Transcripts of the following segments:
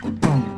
Boom.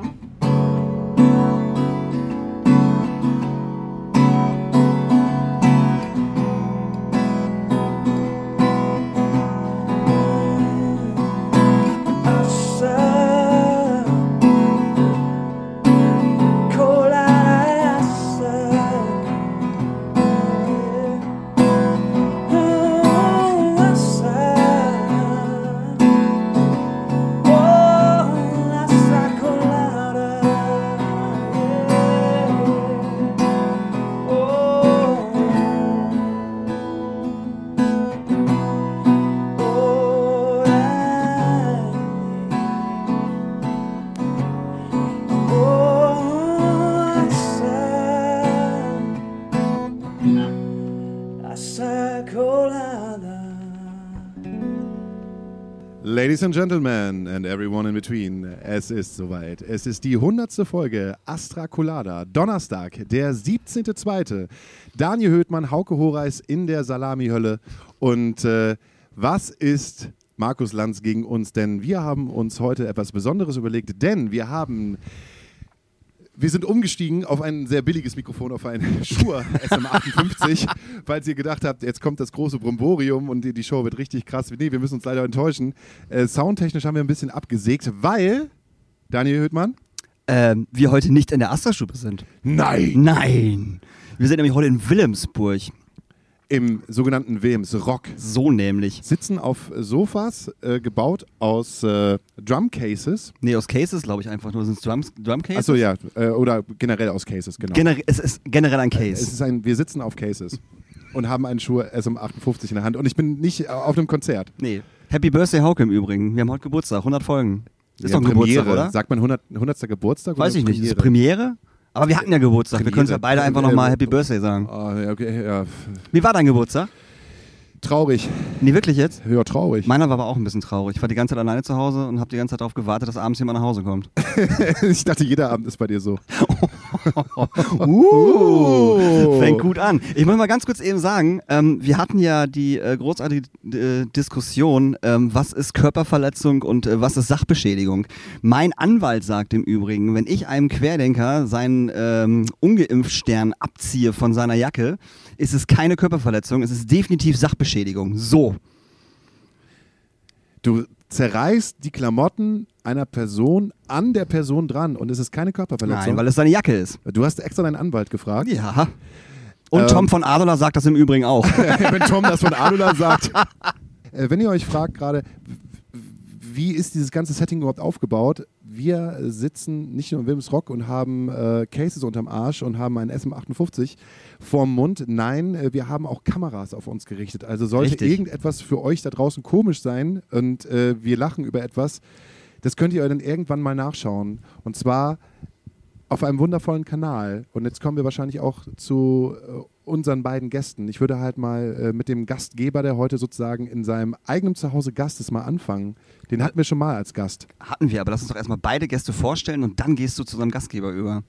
Ladies and Gentlemen and everyone in between, es ist soweit. Es ist die 100. Folge Astra Colada, Donnerstag, der 17.02. Daniel Höhtmann, Hauke Horeis in der Salami-Hölle. Und äh, was ist Markus Lanz gegen uns? Denn wir haben uns heute etwas Besonderes überlegt, denn wir haben wir sind umgestiegen auf ein sehr billiges Mikrofon, auf ein Shure SM58, falls ihr gedacht habt, jetzt kommt das große Bromborium und die, Show wird richtig krass. Nee, wir müssen uns leider enttäuschen. Äh, soundtechnisch haben wir ein bisschen abgesägt, weil, Daniel Höhtmann? Ähm, wir heute nicht in der Astra-Stube sind. Nein! Nein! Wir sind nämlich heute in Wilhelmsburg im sogenannten Williams Rock. So nämlich. Sitzen auf Sofas, äh, gebaut aus äh, Drumcases. Nee, aus Cases, glaube ich einfach nur. Sind es Drum, Drumcases? Achso, ja. Äh, oder generell aus Cases, genau. Gener es ist generell ein Case. es ist ein, wir sitzen auf Cases und haben einen Schuh SM58 in der Hand. Und ich bin nicht auf einem Konzert. Nee. Happy Birthday, Hauke im Übrigen. Wir haben heute Geburtstag, 100 Folgen. Ist ja, doch ein Geburtstag, oder? Sagt man 100, 100. Geburtstag? Weiß ich nicht. Ist es Premiere? Aber wir hatten ja Geburtstag. Wir können es ja beide einfach nochmal Happy Birthday sagen. Oh, okay, ja. Wie war dein Geburtstag? Traurig. Nee, wirklich jetzt? Ja, traurig. Meiner war aber auch ein bisschen traurig. Ich war die ganze Zeit alleine zu Hause und habe die ganze Zeit darauf gewartet, dass abends jemand nach Hause kommt. ich dachte, jeder Abend ist bei dir so. uh, fängt gut an. Ich muss mal ganz kurz eben sagen, ähm, wir hatten ja die äh, großartige äh, Diskussion, ähm, was ist Körperverletzung und äh, was ist Sachbeschädigung. Mein Anwalt sagt im Übrigen, wenn ich einem Querdenker seinen ähm, Ungeimpft-Stern abziehe von seiner Jacke, ist es keine Körperverletzung, es ist definitiv Sachbeschädigung. So. Du zerreißt die Klamotten einer Person an der Person dran und es ist keine Körperverletzung. Nein, weil es seine Jacke ist. Du hast extra deinen Anwalt gefragt. Ja. Und ähm, Tom von Adola sagt das im Übrigen auch. wenn Tom das von Adola sagt. Äh, wenn ihr euch fragt gerade, wie ist dieses ganze Setting überhaupt aufgebaut? Wir sitzen nicht nur im Wilms Rock und haben äh, Cases unterm Arsch und haben einen SM58 vorm Mund. Nein, äh, wir haben auch Kameras auf uns gerichtet. Also sollte Richtig. irgendetwas für euch da draußen komisch sein und äh, wir lachen über etwas, das könnt ihr dann irgendwann mal nachschauen. Und zwar auf einem wundervollen Kanal. Und jetzt kommen wir wahrscheinlich auch zu äh, unseren beiden Gästen. Ich würde halt mal äh, mit dem Gastgeber, der heute sozusagen in seinem eigenen Zuhause Gast ist, mal anfangen. Den hatten wir schon mal als Gast. Hatten wir, aber lass uns doch erstmal beide Gäste vorstellen und dann gehst du zu unserem Gastgeber über.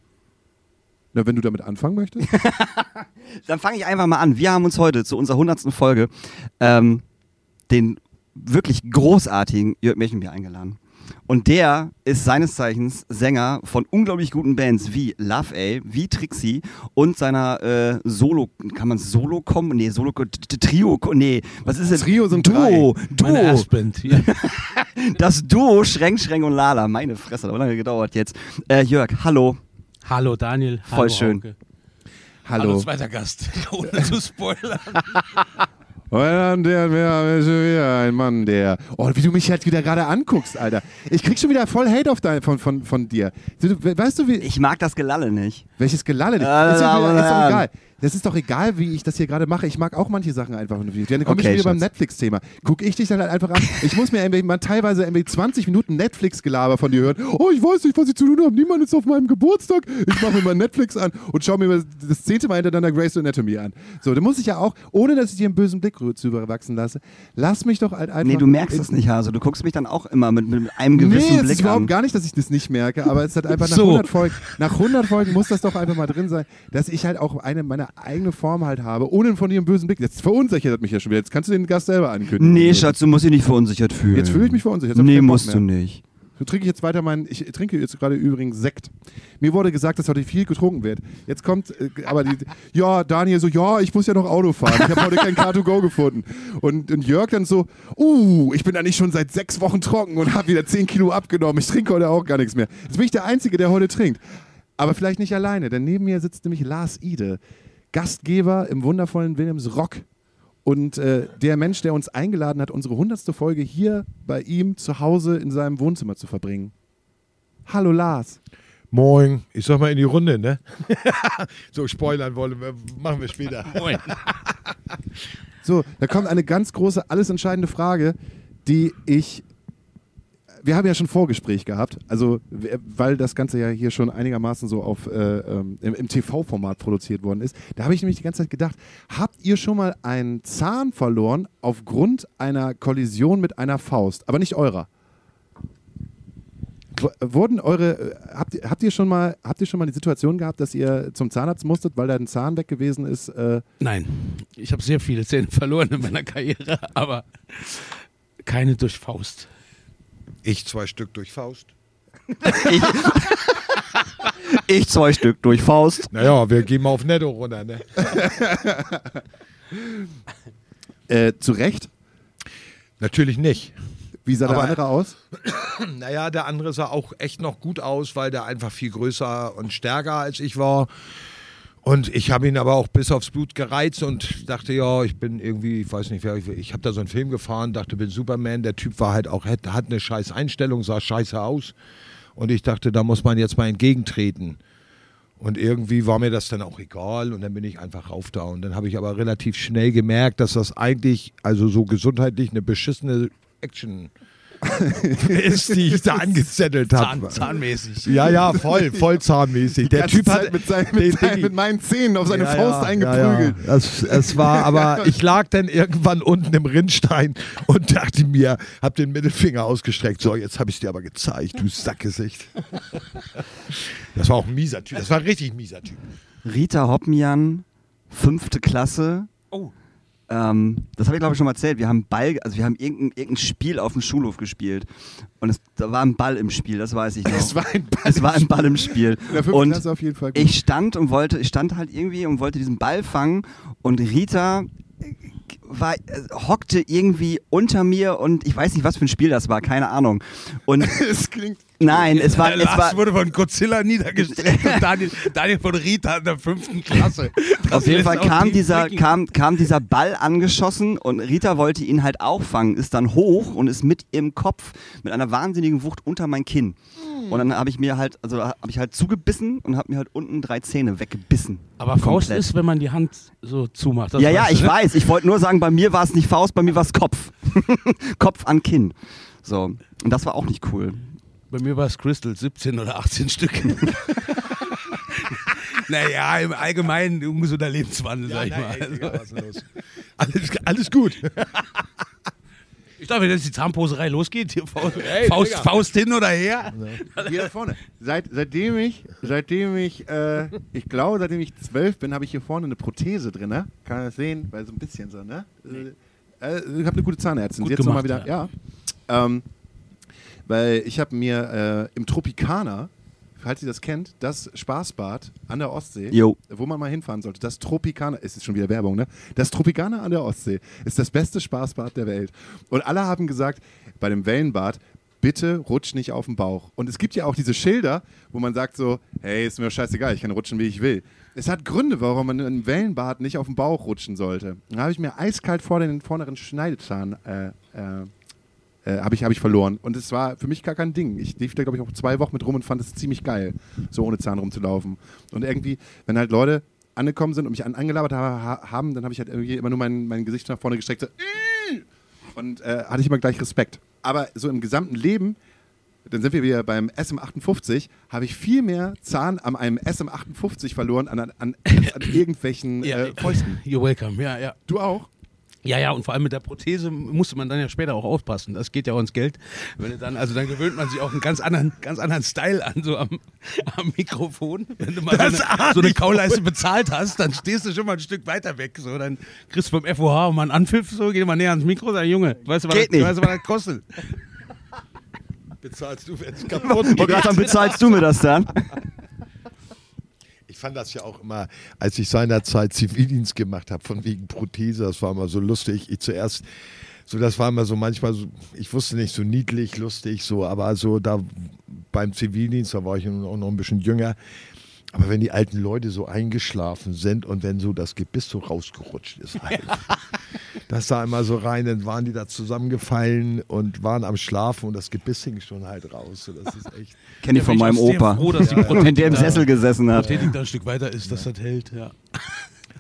Na, wenn du damit anfangen möchtest. dann fange ich einfach mal an. Wir haben uns heute zu unserer 100. Folge ähm, den wirklich großartigen Jörg Mechenbier eingeladen. Und der ist seines Zeichens Sänger von unglaublich guten Bands wie Love A, wie Trixie und seiner äh, Solo, kann man Solo kommen? Nee, Solo, Trio, nee, was ist das? Trio sind Duo, Duo. Meine Erstband, ja. das Duo Schränk, Schränk und Lala, meine Fresse, hat lange gedauert jetzt. Äh, Jörg, hallo. Hallo Daniel. Voll hallo, schön. Hauke. Hallo. Hallo zweiter Gast, ohne zu spoilern. Und dann der, schon wieder ein Mann, der. Oh, wie du mich halt wieder gerade anguckst, Alter. Ich krieg schon wieder voll Hate auf dein, von, von, von dir. Du, weißt du, wie. Ich mag das Gelalle nicht. Welches Gelalle nicht? Ja, ist, ja, ist doch ja. egal. Das ist doch egal, wie ich das hier gerade mache. Ich mag auch manche Sachen einfach. Dann komme Okay, ich wieder beim. Netflix-Thema. Guck ich dich dann halt einfach an. Ich muss mir mal teilweise irgendwie 20 Minuten Netflix-Gelaber von dir hören. Oh, ich weiß nicht, was ich zu tun habe. Niemand ist auf meinem Geburtstag. Ich mache mir mal Netflix an und schaue mir das zehnte Mal hintereinander Grey's Anatomy an. So, da muss ich ja auch, ohne dass ich dir einen bösen Blick zu überwachsen lasse, lass mich doch halt einfach. Nee, du merkst es nicht, Hase. Du guckst mich dann auch immer mit, mit einem gewissen nee, Blick ist überhaupt an. gar nicht, dass ich das nicht merke, aber es hat einfach nach So. 100 Folgen, nach 100 Folgen muss das doch einfach mal drin sein, dass ich halt auch eine meine eigene Form halt habe, ohne von dir einen bösen Blick. Jetzt verunsichert mich ja schon wieder. Jetzt kannst du den Gast selber ankündigen. Nee, Schatz, du musst dich nicht verunsichert fühlen. Jetzt fühle ich mich verunsichert. Jetzt Nee, musst mehr. du nicht. trinke ich jetzt weiter meinen, ich trinke jetzt gerade übrigens Sekt. Mir wurde gesagt, dass heute viel getrunken wird. Jetzt kommt, äh, aber die, ja, Daniel so, ja, ich muss ja noch Auto fahren. Ich habe heute kein Car2Go gefunden. Und, und Jörg dann so, uh, ich bin eigentlich schon seit sechs Wochen trocken und habe wieder 10 Kilo abgenommen. Ich trinke heute auch gar nichts mehr. Jetzt bin ich der Einzige, der heute trinkt. Aber vielleicht nicht alleine, denn neben mir sitzt nämlich Lars Ide, Gastgeber im wundervollen Williams Rock und äh, der Mensch, der uns eingeladen hat, unsere hundertste Folge hier bei ihm zu Hause in seinem Wohnzimmer zu verbringen. Hallo Lars. Moin, ich sag mal in die Runde, ne? so spoilern wollen wir, machen wir später. Moin. So, da kommt eine ganz große, alles entscheidende Frage, die ich. Wir haben ja schon Vorgespräch gehabt, also weil das Ganze ja hier schon einigermaßen so auf äh, ähm, im, im TV-Format produziert worden ist. Da habe ich nämlich die ganze Zeit gedacht: Habt ihr schon mal einen Zahn verloren aufgrund einer Kollision mit einer Faust, aber nicht eurer? Wurden eure, äh, habt ihr, habt ihr schon mal, habt ihr schon mal die Situation gehabt, dass ihr zum Zahnarzt musstet, weil da ein Zahn weg gewesen ist? Äh, Nein, ich habe sehr viele Zähne verloren in meiner Karriere, aber keine durch Faust. Ich zwei Stück durch Faust. Ich, ich zwei Stück durch Faust. Naja, wir gehen mal auf Netto runter, ne? äh, zu Recht? Natürlich nicht. Wie sah der Aber- andere aus? Naja, der andere sah auch echt noch gut aus, weil der einfach viel größer und stärker als ich war. Und ich habe ihn aber auch bis aufs Blut gereizt und dachte, ja, ich bin irgendwie, ich weiß nicht, wer ich, ich habe da so einen Film gefahren, dachte, bin Superman. Der Typ war halt auch, hat, hat eine scheiß Einstellung, sah scheiße aus. Und ich dachte, da muss man jetzt mal entgegentreten. Und irgendwie war mir das dann auch egal und dann bin ich einfach rauf da. Und dann habe ich aber relativ schnell gemerkt, dass das eigentlich, also so gesundheitlich, eine beschissene Action ist, die ich da angezettelt habe. Zahn, zahnmäßig. Ja, ja, voll, voll zahnmäßig. Der Typ Zeit hat mit, seinen, mit, seinen, mit meinen Zähnen auf seine Ja, Faust ja, eingeprügelt. Ja, ja. Es, es war, aber ich lag dann irgendwann unten im Rinnstein und dachte mir, hab den Mittelfinger ausgestreckt. So, jetzt habe ich dir aber gezeigt, du Sackgesicht. Das war auch ein mieser Typ. Das war ein richtig mieser Typ. Rita Hoppmian, fünfte Klasse. Oh. Ähm, das habe ich glaube ich schon mal erzählt. Wir haben Ball, also wir haben irgendein, irgendein Spiel auf dem Schulhof gespielt. Und es, da war ein Ball im Spiel, das weiß ich noch. Es war ein Ball. Es war ein Ball im Spiel. Und Klasse auf jeden Fall gut. ich stand und wollte, ich stand halt irgendwie und wollte diesen Ball fangen und Rita war, äh, hockte irgendwie unter mir und ich weiß nicht, was für ein Spiel das war, keine Ahnung. Und es klingt. nein, es war, es war wurde von Godzilla niedergestreckt und Daniel, Daniel von Rita in der fünften Klasse. Das auf jeden Fall kam dieser, kam, kam dieser Ball angeschossen und Rita wollte ihn halt auch fangen, ist dann hoch und ist mit ihrem Kopf mit einer wahnsinnigen Wucht unter mein Kinn. Und dann habe ich mir halt, also habe ich halt zugebissen und habe mir halt unten drei Zähne weggebissen. Aber Faust Komplett. ist, wenn man die Hand so zumacht. Das ja, ja, du, ich ne? weiß. Ich wollte nur sagen, bei mir war es nicht Faust, bei mir war es Kopf. Kopf an Kinn. So. Und das war auch nicht cool. Bei mir war es Crystal, 17 oder 18 Stück. naja, im Allgemeinen ein ungesunder Lebenswandel, sag ich mal. Also, Alles, alles gut. Ich glaube, wenn jetzt die Zahnposerei losgeht, hier Faust, Ey, Faust. Faust hin oder her. Hier da vorne. Seit, seitdem ich, seitdem ich, äh, ich glaube, seitdem ich zwölf bin, habe ich hier vorne eine Prothese drin, ne? Kann man das sehen? Weil so ein bisschen so, ne? Äh, ich habe eine gute Zahnärztin. Gut Sie hat noch mal gemacht, wieder, ja. Ähm, weil ich habe mir äh, im Tropicana, falls ihr das kennt, das Spaßbad an der Ostsee, Jo. wo man mal hinfahren sollte, das Tropicana, es ist schon wieder Werbung, ne? Das Tropicana an der Ostsee ist das beste Spaßbad der Welt. Und alle haben gesagt, bei dem Wellenbad, bitte rutsch nicht auf den Bauch. Und es gibt ja auch diese Schilder, wo man sagt so, hey, ist mir scheißegal, ich kann rutschen, wie ich will. Es hat Gründe, warum man im Wellenbad nicht auf den Bauch rutschen sollte. Da habe ich mir eiskalt vor den vorderen Schneidezahn äh, äh, äh, habe ich, hab ich verloren. Und es war für mich gar kein Ding. Ich lief da, glaube ich, auch zwei Wochen mit rum und fand es ziemlich geil, so ohne Zahn rumzulaufen. Und irgendwie, wenn halt Leute angekommen sind und mich an, angelabert ha ha- haben, dann habe ich halt irgendwie immer nur mein, mein Gesicht nach vorne gestreckt. So, und äh, hatte ich immer gleich Respekt. Aber so im gesamten Leben, dann sind wir wieder beim SM58, habe ich viel mehr Zahn an einem SM58 verloren an, an, an, an irgendwelchen äh, Fäusten. You're welcome, ja, ja. Du auch? Ja, ja, und vor allem mit der Prothese musste man dann ja später auch aufpassen. Das geht ja auch ins Geld. Wenn du dann, also dann gewöhnt man sich auch einen ganz anderen, ganz anderen Style an, so am, am Mikrofon. Wenn du mal so Das eine, so eine Kauleiste bezahlt hast, dann stehst du schon mal ein Stück weiter weg. So, dann kriegst du beim FOH mal einen Anpfiff, so, geh mal näher ans Mikro, sag Junge, weißt du, was, Geht das, nicht. weißt du, was das kostet? bezahlst du, wenn es kaputt Und gerade dann bezahlst du mir das dann. Ich fand das ja auch immer, als ich seinerzeit Zivildienst gemacht habe, von wegen Prothese, das war immer so lustig. Ich zuerst, so das war immer so manchmal so, ich wusste nicht, so niedlich, lustig, so, aber so da beim Zivildienst, da war ich auch noch ein bisschen jünger. Aber wenn die alten Leute so eingeschlafen sind und wenn so das Gebiss so rausgerutscht ist, halt, das sah immer so rein, dann waren die da zusammengefallen und waren am Schlafen und das Gebiss hing schon halt raus. So, das ist echt. Kenn ich von meinem Opa. Froh, dass die Wenn der im Sessel gesessen hat. Prothetik da ein Stück weiter ist, dass das hält. Ja.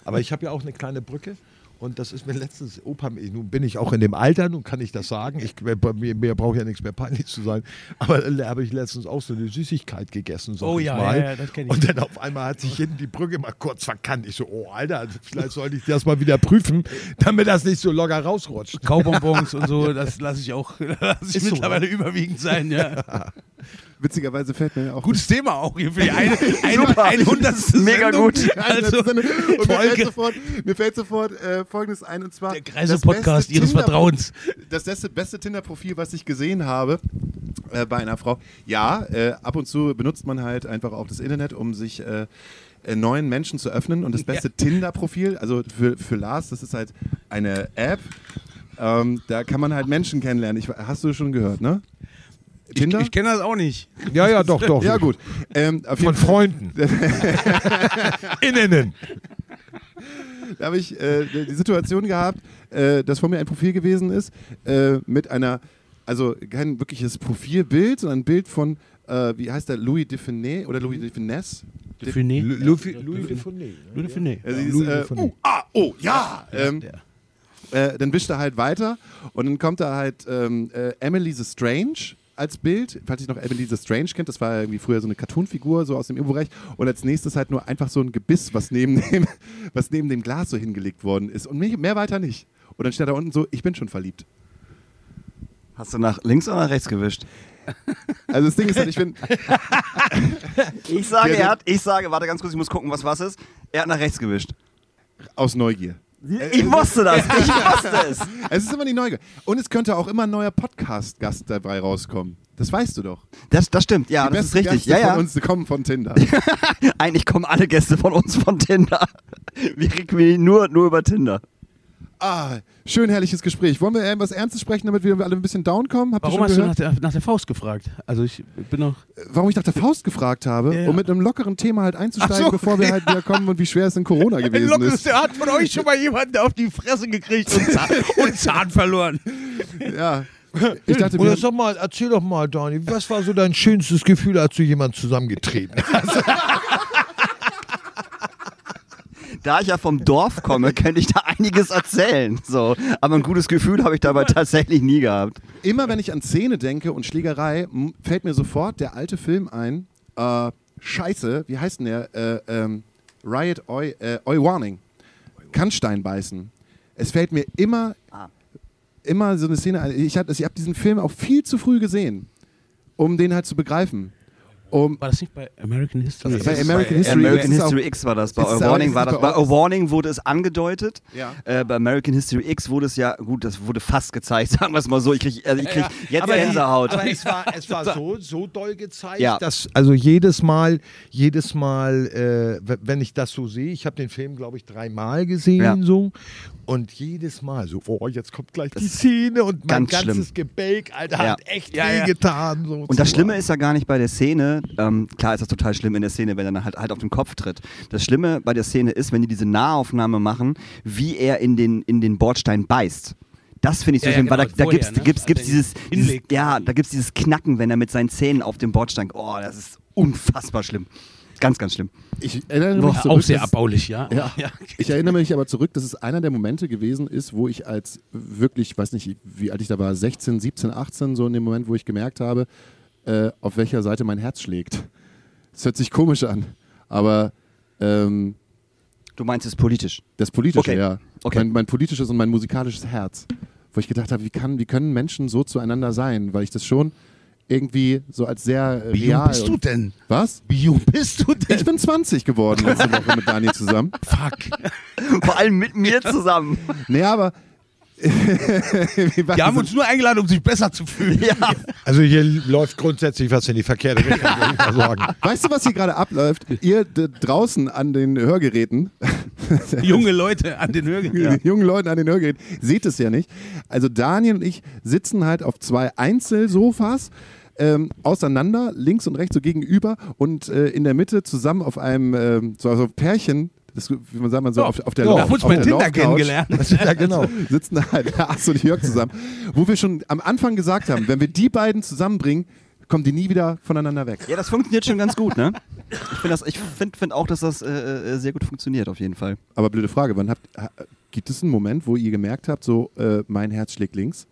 Aber ich habe ja auch eine kleine Brücke. Und das ist mir letztens, Opa, nun bin ich auch in dem Alter, nun kann ich das sagen. Ich, bei mir, mir braucht ja nichts mehr peinlich zu sein. Aber da habe ich letztens auch so eine Süßigkeit gegessen. Sag Oh ich ja, mal. ja, ja, das ich. Und dann auf einmal hat sich hinten die Brücke mal kurz verkannt. Ich so, oh Alter, also vielleicht sollte ich das mal wieder prüfen, damit das nicht so locker rausrutscht. Kaubonbons und so, das lasse ich auch lasse ich Ist so, mittlerweile überwiegend sein. Ja. Witzigerweise fällt mir auch Gutes Thema auch hier für die eine, eine, eine hundertste Mega Sendung. gut. Also, und mir fällt sofort, mir fällt sofort äh, Folgendes ein und zwar Der beste Ihres Tinder- Vertrauens. Das beste, beste Tinder-Profil, was ich gesehen habe äh, bei einer Frau. Ja, äh, ab und zu benutzt man halt einfach auch das Internet, um sich äh, äh, neuen Menschen zu öffnen. Und das beste Tinder-Profil, also für, für Lars, das ist halt eine App. Ähm, da kann man halt Menschen kennenlernen. Ich, hast du schon gehört, ne? Ich, ich kenne das auch nicht. Ja, ja, doch, doch. Ja, gut. Ähm, Von Freunden. Innen. da habe ich äh, die Situation gehabt, äh, dass vor mir ein Profil gewesen ist äh, mit einer, also kein wirkliches Profilbild, sondern ein Bild von, äh, wie heißt der, Louis de Funès oder Louis de Funès. Define. Louis Louis de Funès. Louis Define. Also äh, oh, ah, oh, ja. Ähm, äh, dann wischt er halt weiter und dann kommt da halt ähm, äh, Emily the Strange als Bild, falls ich noch Emily the Strange kennt, das war irgendwie früher so eine Cartoonfigur, so aus dem Immo-Bereich und als nächstes halt nur einfach so ein Gebiss, was neben dem, was neben dem Glas so hingelegt worden ist und mehr, mehr weiter nicht. Und dann steht da unten so, ich bin schon verliebt. Hast du nach links oder nach rechts gewischt? Also das Ding ist halt, ich bin, Ich sage, er hat, ich sage, warte ganz kurz, ich muss gucken, was was ist. Er hat nach rechts gewischt. aus Neugier. Ich wusste das, ich wusste es. Es ist immer die Neugier. Und es könnte auch immer ein neuer Podcast-Gast dabei rauskommen. Das weißt du doch. Das, das stimmt, ja, die das ist richtig. Gäste Ja, ja. von uns kommen von Tinder. Eigentlich kommen alle Gäste von uns von Tinder. Wir requirieren nur, nur über Tinder. Ah, schön herrliches Gespräch. Wollen wir irgendwas Ernstes sprechen, damit wir alle ein bisschen down kommen? Habt ihr Warum schon hast du gehört? nach der, nach der Faust gefragt? Also ich bin noch. Warum ich nach der Faust gefragt habe, Ja, ja. um mit einem lockeren Thema halt einzusteigen, so. bevor wir halt wieder kommen und wie schwer es in Corona gewesen ist. hat von euch schon mal jemanden auf die Fresse gekriegt und Zahn, und Zahn verloren. Ja. Ich dachte, Oder sag mal, erzähl doch mal, Dani, was war so dein schönstes Gefühl, als du jemanden zusammengetreten hast? Da ich ja vom Dorf komme, könnte ich da einiges erzählen. So. Aber ein gutes Gefühl habe ich dabei tatsächlich nie gehabt. immer wenn ich an Szene denke und Schlägerei, fällt mir sofort der alte Film ein. Äh, Scheiße, wie heißt denn der? Äh, ähm, Riot Oi, äh, Oi Warning. Kannstein beißen. Es fällt mir immer, Ah. immer so eine Szene ein. Ich habe ich hab diesen Film auch viel zu früh gesehen, um den halt zu begreifen. Um, War das nicht bei American History? bei American History, American History X war das. Bei A Warning war das. bei A Warning wurde es angedeutet. Ja. Äh, bei American History X wurde es ja, gut, das wurde fast gezeigt, sagen wir es mal so. Ich kriege also ich krieg jetzt Aber die- Gänsehaut. Aber es war, es war so, so doll gezeigt, Ja. dass also jedes Mal, jedes Mal, äh, wenn ich das so sehe, ich habe den Film, glaube ich, dreimal gesehen Ja. so und jedes Mal so, oh, jetzt kommt gleich die Szene und mein ganz ganzes schlimm. Gebälk, Alter, Ja. hat echt Ja, ja. wehgetan. So Und das Schlimme ist ja gar nicht bei der Szene, ähm, klar ist das total schlimm in der Szene, wenn er dann halt, halt auf den Kopf tritt. Das Schlimme bei der Szene ist, wenn die diese Nahaufnahme machen, wie er in den, in den Bordstein beißt. Das finde ich so Ja, ja, schlimm, weil da, genau, da vorher, gibt's, ne? gibt's, gibt's Als er dieses, dieses, ja, da gibt's dieses Knacken, wenn er mit seinen Zähnen auf dem Bordstein, oh, das ist unfassbar schlimm. Ganz, ganz schlimm. ich erinnere mich Boah, zurück, auch sehr dass- erbaulich, ja. Ja. Ich erinnere mich aber zurück, dass es einer der Momente gewesen ist, wo ich als wirklich, weiß nicht, wie alt ich da war, 16, 17, 18, so in dem Moment, wo ich gemerkt habe, äh, auf welcher Seite mein Herz schlägt. Das hört sich komisch an, aber ähm, Du meinst es politisch. das Politische, Okay. ja. Okay. Mein, mein politisches und mein musikalisches Herz. Wo ich gedacht habe, wie, kann, wie können Menschen so zueinander sein? Weil ich das schon irgendwie so als sehr äh, Wie real. jung bist du denn? Was? Wie jung bist du denn? Ich bin 20 geworden letzte Woche mit Daniel zusammen. Fuck. Vor allem mit mir zusammen. Nee, aber Die haben uns nur eingeladen, um sich besser zu fühlen. Ja. Also hier läuft grundsätzlich was in die verkehrte Richtung. Weißt du, was hier gerade abläuft? Ihr draußen an den Hörgeräten, Junge Leute an den Hörgeräten. die jungen Leuten an den Hörgeräten, seht es ja nicht. Also Daniel und ich sitzen halt auf zwei Einzelsofas. Ähm, auseinander, links und rechts so gegenüber und äh, in der Mitte zusammen auf einem ähm, so also Pärchen, das, wie man sagt man so, Ja. auf, auf der Ja. Lauf- auf der Tinder kennengelernt. Ja, genau. sitzen da halt Lars und Jörg zusammen, wo wir schon am Anfang gesagt haben, wenn wir die beiden zusammenbringen, kommen die nie wieder voneinander weg. Ja, das funktioniert schon ganz gut, ne? Ich finde find, find auch, dass das äh, äh, sehr gut funktioniert, auf jeden Fall. Aber blöde Frage, wann habt, ha- gibt es einen Moment, wo ihr gemerkt habt, so äh, mein Herz schlägt links?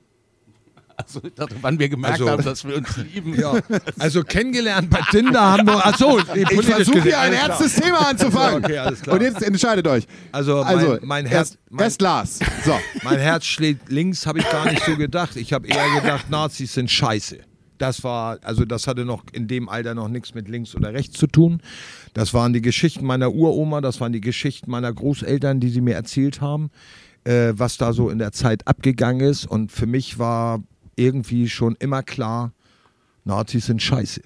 Also, dachte, wann wir gemerkt Also- haben, dass wir uns lieben. Ja, also kennengelernt bei Tinder haben wir. Achso, Ich versuche hier ein ernstes Thema anzufangen. Okay, alles klar. Und jetzt entscheidet euch. Also, Also, mein, mein Herz. Mein, erst Lars. So. mein Herz schlägt links, habe ich gar nicht so gedacht. Ich habe eher gedacht, Nazis sind scheiße. Das war, also das hatte noch in dem Alter noch nichts mit links oder rechts zu tun. Das waren die Geschichten meiner Uroma, das waren die Geschichten meiner Großeltern, die sie mir erzählt haben, äh, was da so in der Zeit abgegangen ist. Und für mich war irgendwie schon immer klar, Nazis sind scheiße.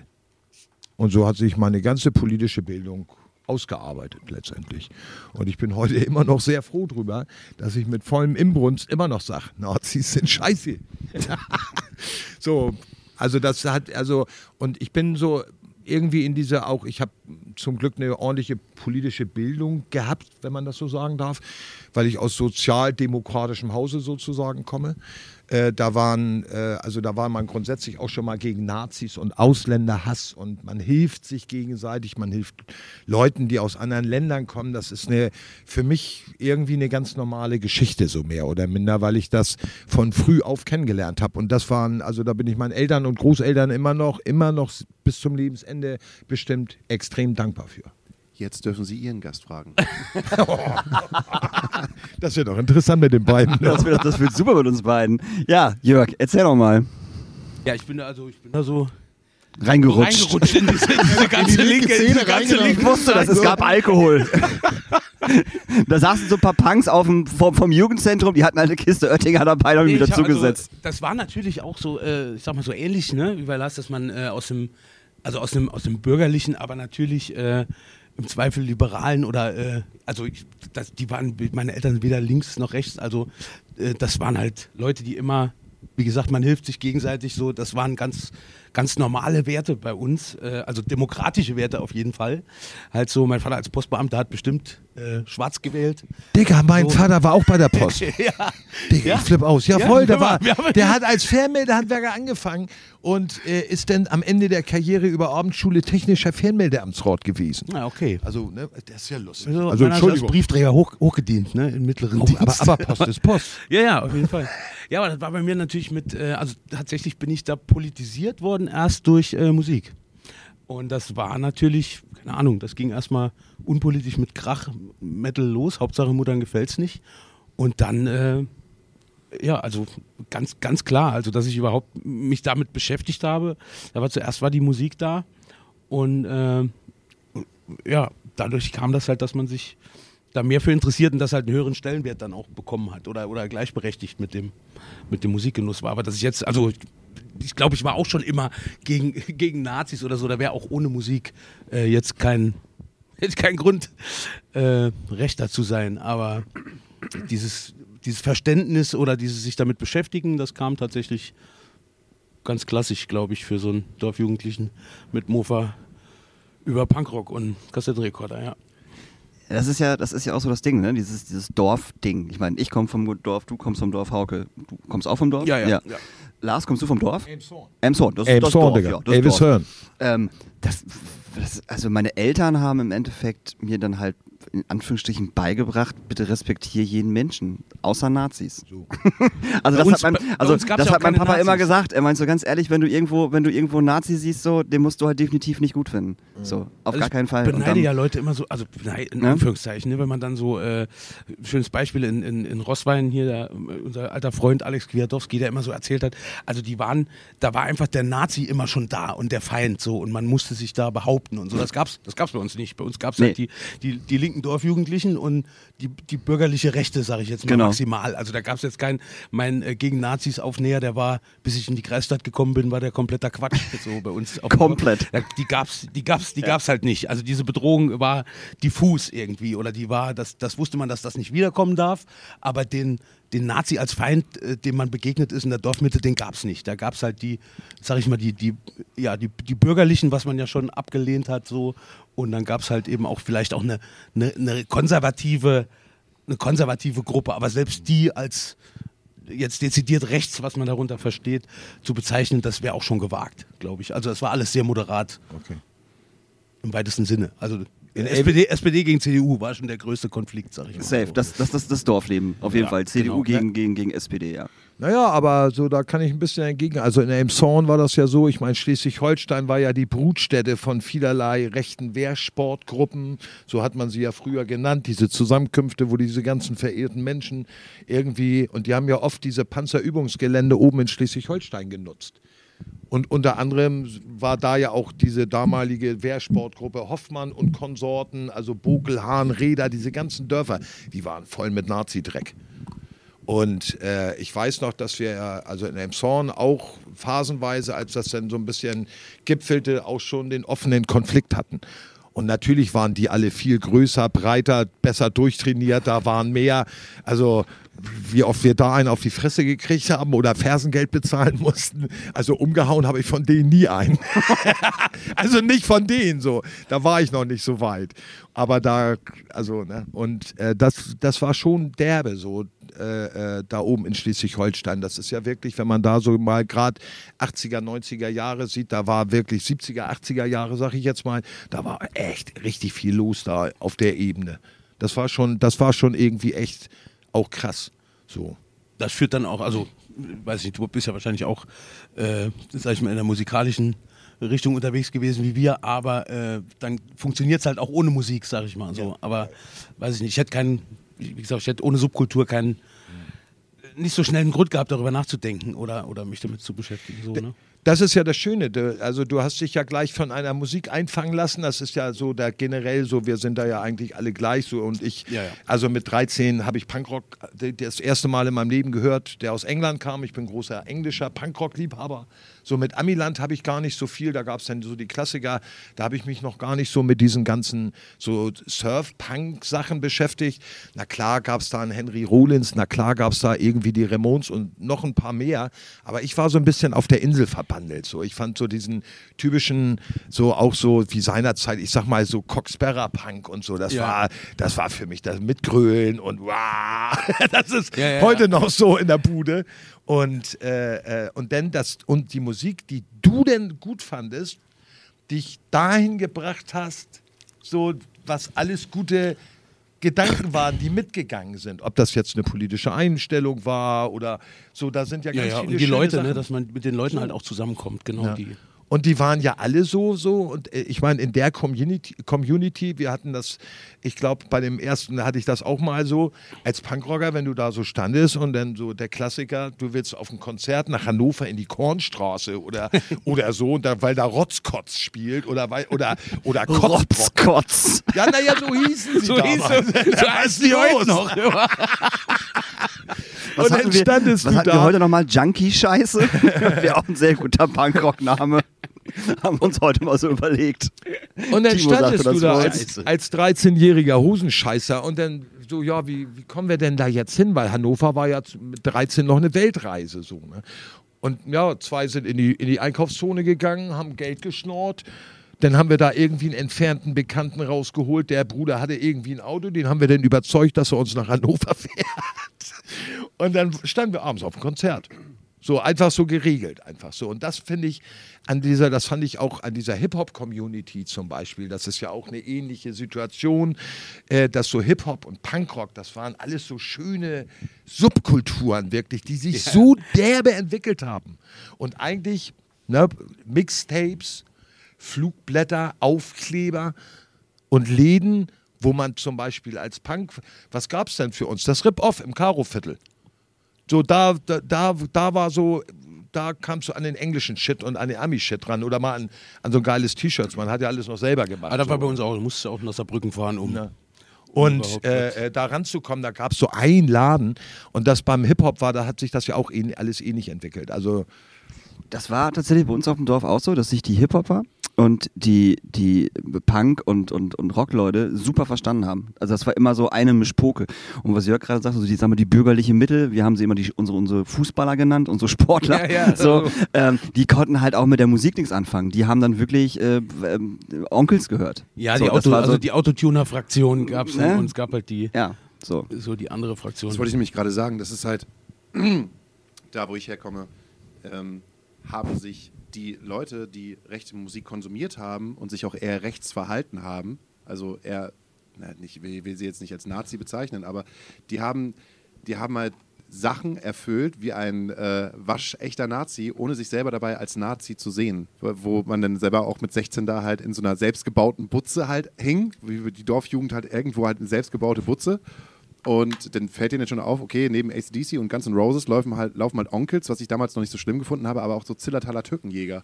Und so hat sich meine ganze politische Bildung ausgearbeitet letztendlich. Und ich bin heute immer noch sehr froh drüber, dass ich mit vollem Imbrunst immer noch sage, Nazis sind scheiße. so, also das hat, also, und ich bin so irgendwie in dieser auch, ich habe zum Glück eine ordentliche politische Bildung gehabt, wenn man das so sagen darf, weil ich aus sozialdemokratischem Hause sozusagen komme. Äh, da waren, äh, also da war man grundsätzlich auch schon mal gegen Nazis und Ausländerhass und man hilft sich gegenseitig, man hilft Leuten, die aus anderen Ländern kommen. Das ist eine, für mich irgendwie eine ganz normale Geschichte, so mehr oder minder, weil ich das von früh auf kennengelernt habe. Und das waren, also da bin ich meinen Eltern und Großeltern immer noch, immer noch bis zum Lebensende bestimmt extrem dankbar für. Jetzt dürfen Sie Ihren Gast fragen. Das wird doch interessant mit den beiden. ne? Das wird, das wird super mit uns beiden. Ja, Jörg, erzähl doch mal. Ja, ich bin da, also, ich bin da so Reingerutscht. reingerutscht in diese, diese ganze die linke linke, Szene diese ganze reingenommen. linke Ich wusste das, es gab Alkohol. da saßen so ein paar Punks auf dem, vom, vom Jugendzentrum, die hatten eine Kiste Oettinger dabei, haben Nee, ihn wieder hab zugesetzt. Also, das war natürlich auch so, äh, ich sag mal so ähnlich, ne, wie bei Lars, dass man äh, aus dem, also aus dem, aus dem bürgerlichen, aber natürlich äh, im Zweifel liberalen oder, äh, also ich, das, die waren, meine Eltern weder links noch rechts, also äh, das waren halt Leute, die immer, wie gesagt, man hilft sich gegenseitig so, das waren ganz, ganz normale Werte bei uns, äh, also demokratische Werte auf jeden Fall. Halt so, mein Vater als Postbeamter hat bestimmt äh, schwarz gewählt. Digga, mein So. Vater war auch bei der Post. ja. Digga, Ja? ich flipp aus. Ja, Ja, voll, der, war, der hat als Fernmeldehandwerker angefangen und äh, ist dann am Ende der Karriere über Abendschule technischer Fernmeldeamtsrat gewesen. Ah, okay. Also, ne, das ist ja lustig. Also, Also, hat als Entschuldigung. Briefträger hoch, hochgedient, ne? Im mittleren Oh, Dienst. aber, aber Post ist Post. ja, ja, auf jeden Fall. Ja, aber das war bei mir natürlich mit, äh, also tatsächlich bin ich da politisiert worden erst durch äh, Musik. Und das war natürlich, keine Ahnung, das ging erstmal unpolitisch mit Krach, Metal los, Hauptsache Muttern gefällt's nicht. Und dann, äh, ja, also ganz, ganz klar, also dass ich überhaupt mich damit beschäftigt habe. War zuerst war die Musik da und äh, ja, dadurch kam das halt, dass man sich da mehr für interessiert und das halt einen höheren Stellenwert dann auch bekommen hat oder, oder gleichberechtigt mit dem, mit dem Musikgenuss war. Aber dass ich jetzt, also ich, glaube, ich war auch schon immer gegen, gegen Nazis oder so, da wäre auch ohne Musik äh, jetzt kein, kein Grund, äh, rechter zu sein. Aber dieses, dieses Verständnis oder dieses sich damit beschäftigen, das kam tatsächlich ganz klassisch, glaube ich, für so einen Dorfjugendlichen mit Mofa über Punkrock und Kassettenrekorder, ja. Das ist ja, das ist ja auch so das Ding, ne? Dieses, dieses Dorf-Ding. Ich meine, ich komme vom Dorf, du kommst vom Dorf, Hauke. Du kommst auch vom Dorf? Ja, ja, ja. Lars, kommst du vom Dorf? Elmshorn. Elmshorn, das ist das Dorf, Digga. ja. Das. Elmshorn. Ähm, das, das, also meine Eltern haben im Endeffekt mir dann halt in Anführungsstrichen beigebracht, bitte respektiere jeden Menschen, außer Nazis. So. Also das uns- hat mein, also das ja hat mein Papa immer Nazis. gesagt. Er meint so ganz ehrlich, wenn du irgendwo, wenn du irgendwo einen Nazi siehst, so, den musst du halt definitiv nicht gut finden. So, auf Also gar ich keinen Fall. Und beneide dann- ja Leute immer so, also in Ne? Anführungszeichen, ne, wenn man dann so, äh, schönes Beispiel in, in, in Rosswein hier, äh, unser alter Freund Alex Kwiatowski, der immer so erzählt hat, also die waren, da war einfach der Nazi immer schon da und der Feind so und man musste sich da behaupten und so. Das gab's, das gab's bei uns nicht. Bei uns gab's halt Nee. die, die, die linken Dorfjugendlichen und die, die bürgerliche Rechte, sage ich jetzt mal Genau. maximal. Also da gab es jetzt keinen, mein äh, gegen Nazis Aufnäher, der war, bis ich in die Kreisstadt gekommen bin, war der kompletter Quatsch. So bei uns. Komplett. Ja, die gab's, die gab's, die gab's halt nicht. Also diese Bedrohung war diffus irgendwie oder die war, das, das wusste man, dass das nicht wiederkommen darf, aber den, den Nazi als Feind, äh, dem man begegnet ist in der Dorfmitte, den gab's nicht. Da gab's halt die, sag ich mal, die, die, ja, die, die Bürgerlichen, was man ja schon abgelehnt hat, so. Und dann gab's halt eben auch vielleicht auch eine, eine, eine konservative, eine konservative Gruppe, aber selbst die als jetzt dezidiert rechts, was man darunter versteht, zu bezeichnen, das wäre auch schon gewagt, glaube ich. Also es war alles sehr moderat Okay. im weitesten Sinne. Also SPD, SPD gegen CDU war schon der größte Konflikt, sag ich mal. Safe, das, das, das, das Dorfleben, auf jeden Ja, Fall. CDU genau. gegen, gegen, gegen SPD, ja. Naja, aber so, da kann ich ein bisschen entgegen. Also in Elmshorn war das ja so, ich meine, Schleswig-Holstein war ja die Brutstätte von vielerlei rechten Wehrsportgruppen, so hat man sie ja früher genannt, diese Zusammenkünfte, wo diese ganzen verehrten Menschen irgendwie, und die haben ja oft diese Panzerübungsgelände oben in Schleswig-Holstein genutzt. Und unter anderem war da ja auch diese damalige Wehrsportgruppe Hoffmann und Konsorten, also Bokel, Hahn, Reda, diese ganzen Dörfer, die waren voll mit Nazi-Dreck. Und äh, ich weiß noch, dass wir ja, also in Elmshorn auch phasenweise, als das dann so ein bisschen gipfelte, auch schon den offenen Konflikt hatten. Und natürlich waren die alle viel größer, breiter, besser durchtrainiert, da waren mehr. Also wie oft wir da einen auf die Fresse gekriegt haben oder Fersengeld bezahlen mussten. Also umgehauen habe ich von denen nie einen. also nicht von denen so. Da war ich noch nicht so weit. Aber da, also, ne, und äh, das, das war schon derbe so. Äh, äh, da oben in Schleswig-Holstein. Das ist ja wirklich, wenn man da so mal gerade 80er, 90er Jahre sieht, da war wirklich 70er, 80er Jahre, sag ich jetzt mal, da war echt richtig viel los da auf der Ebene. Das war schon, das war schon irgendwie echt auch krass. So. Das führt dann auch, also, weiß nicht, du bist ja wahrscheinlich auch, äh, sag ich mal, in der musikalischen Richtung unterwegs gewesen wie wir, aber äh, dann funktioniert es halt auch ohne Musik, sag ich mal so. Aber weiß ich nicht, ich hätte keinen, wie gesagt, ich hätte ohne Subkultur keinen, nicht so schnell einen Grund gehabt, darüber nachzudenken oder, oder mich damit zu beschäftigen. So, ne? Das ist ja das Schöne. Also du hast dich ja gleich von einer Musik einfangen lassen. Das ist ja so da generell so, wir sind da ja eigentlich alle gleich so. Und ich, Ja, ja. also mit 13 habe ich Punkrock d- das erste Mal in meinem Leben gehört, der aus England kam. Ich bin großer englischer Punkrock-Liebhaber. So mit Amiland habe ich gar nicht so viel. Da gab es dann so die Klassiker. Da habe ich mich noch gar nicht so mit diesen ganzen so Surf-Punk-Sachen beschäftigt. Na klar gab es da einen Henry Rollins, na klar gab es da irgendwie die Ramones und noch ein paar mehr. Aber ich war so ein bisschen auf der Insel verbandelt. So. Ich fand so diesen typischen, so auch so wie seinerzeit, ich sag mal so Coxsperrer-Punk und so. Das, Ja. war, das war für mich das mit Grölen und wow. Das ist Ja, ja, heute noch so in der Bude. Und, äh, äh, und dann das, und die Musik, die du denn gut fandest, dich dahin gebracht hast, so was alles gute Gedanken waren, die mitgegangen sind. Ob das jetzt eine politische Einstellung war oder so, da sind ja Ja, ganz ja, viele und die Leute, Sachen. ne, dass man mit den Leuten halt auch zusammenkommt, genau Ja. die. Und die waren ja alle so, so. Und äh, ich meine, in der Community, Community, wir hatten das, ich glaube, bei dem ersten hatte ich das auch mal so, als Punkrocker, wenn du da so standest und dann so der Klassiker, du willst auf ein Konzert nach Hannover in die Kornstraße oder, oder so, und da, weil da Rotzkotz spielt oder, weil, oder, oder. Rotzkotz. Ja, naja, so hießen sie So damals. hieß es, so heißen die heute noch. Was Und dann hatten wir, was du hatten da. wir heute nochmal? Junkie-Scheiße? Wäre auch ein sehr guter Punkrock-Name. Haben wir uns heute mal so überlegt. Und dann Timo standest du da als, als 13-jähriger Hosenscheißer und dann so, ja, wie, wie kommen wir denn da jetzt hin? Weil Hannover war ja mit 13 noch eine Weltreise so. Ne? Und ja, zwei sind in die, in die Einkaufszone gegangen, haben Geld geschnorrt. Dann haben wir da irgendwie einen entfernten Bekannten rausgeholt. Der Bruder hatte irgendwie ein Auto, den haben wir dann überzeugt, dass er uns nach Hannover fährt. Und dann standen wir abends auf dem Konzert. So einfach so geregelt, einfach so. Und das finde ich an dieser, das fand ich auch an dieser Hip-Hop-Community zum Beispiel. Das ist ja auch eine ähnliche Situation, äh, dass so Hip-Hop und Punkrock, das waren alles so schöne Subkulturen wirklich, die sich so derbe entwickelt haben. Und eigentlich ne, Mixtapes, Flugblätter, Aufkleber und Läden, wo man zum Beispiel als Punk, was gab es denn für uns? Das Rip-Off im Karo-Viertel. So, da, da, da, da war so, da kamst du an den englischen Shit und an den Ami-Shit ran oder mal an, an so ein geiles T-Shirt. Man hat ja alles noch selber gemacht. Aber Ah, da war so. bei uns auch, du musst ja auch nach Saarbrücken fahren, um, Ja. Und äh, äh, da ranzukommen, da gab es so einen Laden und das beim Hip-Hop war, da hat sich das ja auch ähn- alles ähnlich entwickelt. Also Das war tatsächlich bei uns auf dem Dorf auch so, dass sich die Hip-Hopper und die, die Punk- und, und, und Rock-Leute super verstanden haben. Also das war immer so eine Mischpoke. Und was Jörg gerade sagte, so die, sagen wir, die bürgerliche Mitte, wir haben sie immer die, unsere, unsere Fußballer genannt, unsere Sportler, Ja, ja. so, ähm, die konnten halt auch mit der Musik nichts anfangen. Die haben dann wirklich äh, ähm, Onkels gehört. Ja, so, die, Auto, war also so, die Autotuner-Fraktion gab es Ne? und es gab halt die, Ja, so. so die andere Fraktion. Das wollte ich nämlich gerade sagen. Das ist halt, da wo ich herkomme, ähm, haben sich die Leute, die rechte Musik konsumiert haben und sich auch eher rechts verhalten haben, also eher, na, nicht, ich will, will sie jetzt nicht als Nazi bezeichnen, aber die haben, die haben halt Sachen erfüllt wie ein äh, waschechter Nazi, ohne sich selber dabei als Nazi zu sehen. Wo wo man dann selber auch mit 16 da halt in so einer selbstgebauten Butze halt hing, wie die Dorfjugend halt irgendwo halt eine selbstgebaute Butze. Und dann fällt ihnen schon auf, okay, neben ACDC und Guns N' Roses laufen halt, laufen halt Onkels, was ich damals noch nicht so schlimm gefunden habe, aber auch so Zillertaler Türkenjäger.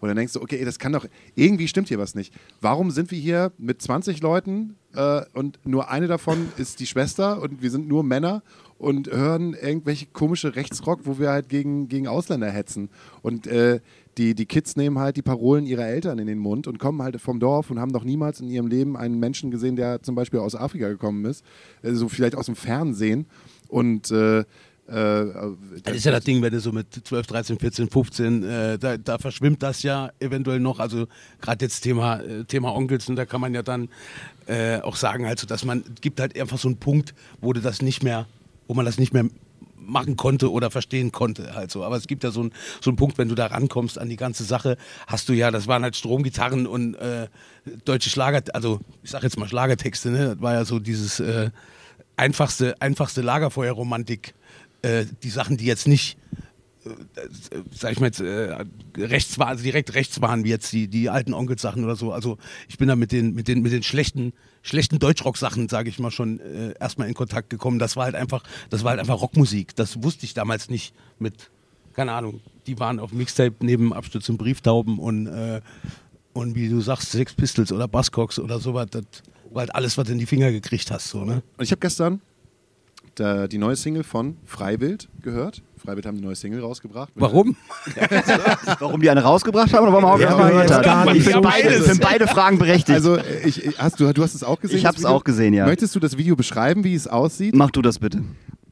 Und dann denkst du, okay, das kann doch, irgendwie stimmt hier was nicht. Warum sind wir hier mit 20 Leuten äh, und nur eine davon ist die Schwester und wir sind nur Männer und hören irgendwelche komische Rechtsrock, wo wir halt gegen, gegen Ausländer hetzen. Und äh, die, die Kids nehmen halt die Parolen ihrer Eltern in den Mund und kommen halt vom Dorf und haben noch niemals in ihrem Leben einen Menschen gesehen, der zum Beispiel aus Afrika gekommen ist, so vielleicht aus dem Fernsehen. Und äh, äh, Das ist ja das Ding, wenn du so mit 12, 13, 14, 15, äh, da, da verschwimmt das ja eventuell noch. Also gerade jetzt Thema, äh, Thema Onkels, und da kann man ja dann äh, auch sagen, also, dass man, gibt halt einfach so einen Punkt, wo du das nicht mehr, wo man das nicht mehr machen konnte oder verstehen konnte halt so. Aber es gibt ja so einen so einen Punkt, wenn du da rankommst an die ganze Sache, hast du ja, das waren halt Stromgitarren und äh, deutsche Schlager, also ich sag jetzt mal Schlagertexte, ne? Das war ja so dieses äh, einfachste, einfachste Lagerfeuerromantik, äh, die Sachen, die jetzt nicht äh, sag ich mal jetzt, äh, rechts war, also direkt rechts waren, wie jetzt die, die alten Onkelsachen oder so. Also ich bin da mit den, mit den, mit den schlechten, schlechten Deutschrock-Sachen, sage ich mal, schon äh, erstmal in Kontakt gekommen. Das war halt einfach, das war halt einfach Rockmusik. Das wusste ich damals nicht mit, keine Ahnung, die waren auf Mixtape neben Abstürzen und Brieftauben und, äh, und wie du sagst, Sex Pistols oder Buzzcocks oder sowas, das war halt alles, was du in die Finger gekriegt hast. So, ne? Und ich habe gestern da, die neue Single von Freiwild gehört. Freiwild haben die neue Single rausgebracht. Warum? Warum die eine rausgebracht haben oder warum auch Ja, gehört hat? gar nicht Ich finde beide, beides. ich find beide Fragen berechtigt. Also, äh, ich, ich- hast, du, du hast es auch gesehen? Ich hab's Video? auch gesehen, ja. Möchtest du das Video beschreiben, wie es aussieht? Mach du das bitte.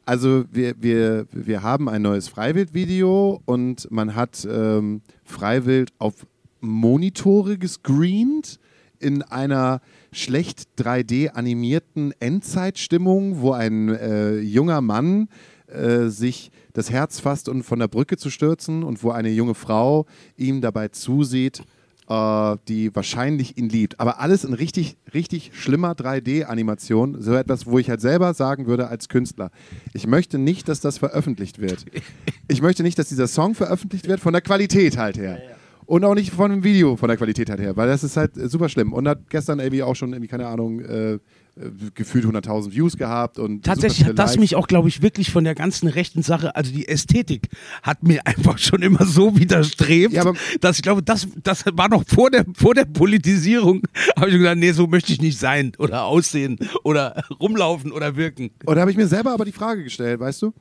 Also wir, wir, wir haben ein neues Freiwild-Video und man hat ähm, Freiwild auf Monitore gescreent in einer schlecht 3D animierten Endzeitstimmung, wo ein äh, junger Mann äh, sich das Herz fasst, um von der Brücke zu stürzen und wo eine junge Frau ihm dabei zusieht, äh, die wahrscheinlich ihn liebt. Aber alles in richtig, richtig schlimmer 3D-Animation. So etwas, wo ich halt selber sagen würde als Künstler, ich möchte nicht, dass das veröffentlicht wird. Ich möchte nicht, dass dieser Song veröffentlicht wird, von der Qualität halt her. Und auch nicht von dem Video von der Qualität halt her, weil das ist halt super schlimm. Und hat gestern irgendwie auch schon irgendwie, keine Ahnung, äh, gefühlt 100.000 Views gehabt. und Tatsächlich hat das viele mich auch, glaube ich, wirklich von der ganzen rechten Sache, also die Ästhetik, hat mir einfach schon immer so widerstrebt, Ja, dass ich glaube, das, das war noch vor der, vor der Politisierung, habe ich gesagt, nee, so möchte ich nicht sein oder aussehen oder rumlaufen oder wirken. Und da habe ich mir selber aber die Frage gestellt, weißt du?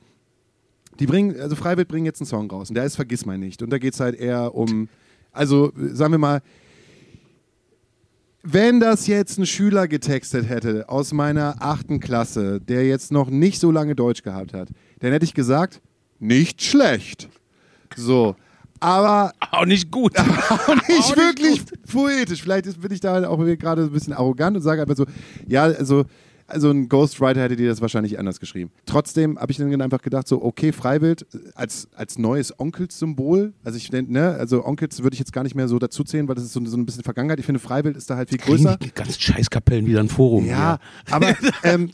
Die bringen, also Freiwild bringen jetzt einen Song raus und der ist Vergiss mal nicht. Und da geht es halt eher um, also sagen wir mal, wenn das jetzt ein Schüler getextet hätte aus meiner achten Klasse, der jetzt noch nicht so lange Deutsch gehabt hat, dann hätte ich gesagt, nicht schlecht. So. Aber Auch nicht gut. auch nicht Auch nicht wirklich poetisch. Vielleicht bin ich da halt auch gerade ein bisschen arrogant und sage einfach so, ja, also, also ein Ghostwriter hätte dir das wahrscheinlich anders geschrieben. Trotzdem habe ich dann einfach gedacht, so, okay, Freiwild äh, als, als neues Onkels-Symbol. Also ich ne, also Onkels würde ich jetzt gar nicht mehr so dazu zählen, weil das ist so, so ein bisschen Vergangenheit. Ich finde, Freiwild ist da halt viel größer. Die ganzen Scheißkapellen wieder ein Forum. Ja, aber, ähm,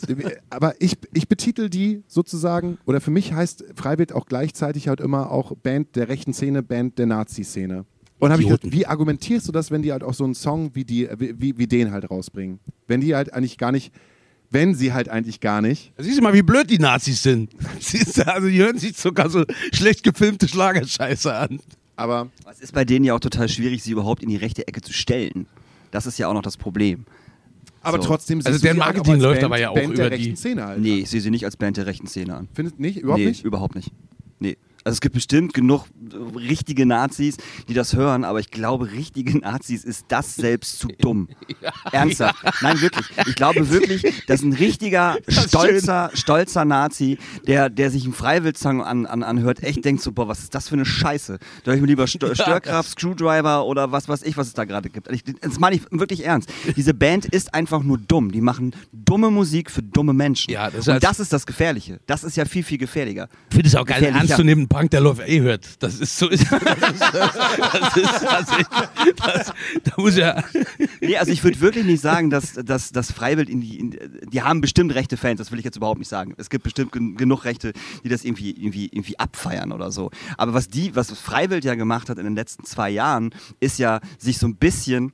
aber ich, ich betitel die sozusagen, oder für mich heißt Freiwild auch gleichzeitig halt immer auch Band der rechten Szene, Band der Nazi-Szene. Und habe ich gedacht, wie argumentierst du das, wenn die halt auch so einen Song wie, die, wie, wie den halt rausbringen? Wenn die halt eigentlich gar nicht, wenn sie halt eigentlich gar nicht. Siehst du mal, wie blöd die Nazis sind. Siehst du, also die hören sich sogar so schlecht gefilmte Schlagerscheiße an. Aber So. trotzdem Also siehst du deren sie auch Marketing als läuft Band, aber ja auch Band der über die- rechten Szene halt. Nee, ich sehe sie nicht als Band der rechten Szene an. Findet nicht? Überhaupt nee, nicht? überhaupt nicht. Nee. Also es gibt bestimmt genug richtige Nazis, die das hören, aber ich glaube, richtige Nazis ist das selbst zu dumm. Ernsthaft. Nein, wirklich. Ich glaube wirklich, dass ein richtiger, ist stolzer, stolzer Nazi, der, der sich einen Freiwildsong an, an, anhört, echt denkt so, boah, was ist das für eine Scheiße? Da höre ich mir lieber Stör Störkraft, Screwdriver oder was weiß ich, was es da gerade gibt. Ich, das meine ich wirklich ernst. Diese Band ist einfach nur dumm. Die machen dumme Musik für dumme Menschen. Ja, das Und das ist das Gefährliche. Das ist ja viel, viel gefährlicher. Ich finde es auch geil, einen Punk, der Love A hört. Das ist so. Das ist, das ist, das, da muss ja. Nee, also ich würde wirklich nicht sagen, dass, dass, dass Freiwild in die, in, die haben bestimmt rechte Fans, das will ich jetzt überhaupt nicht sagen. Es gibt bestimmt gen genug Rechte, die das irgendwie, irgendwie, irgendwie abfeiern oder so. Aber was die, was Freiwild ja gemacht hat in den letzten zwei Jahren, ist ja, sich so ein bisschen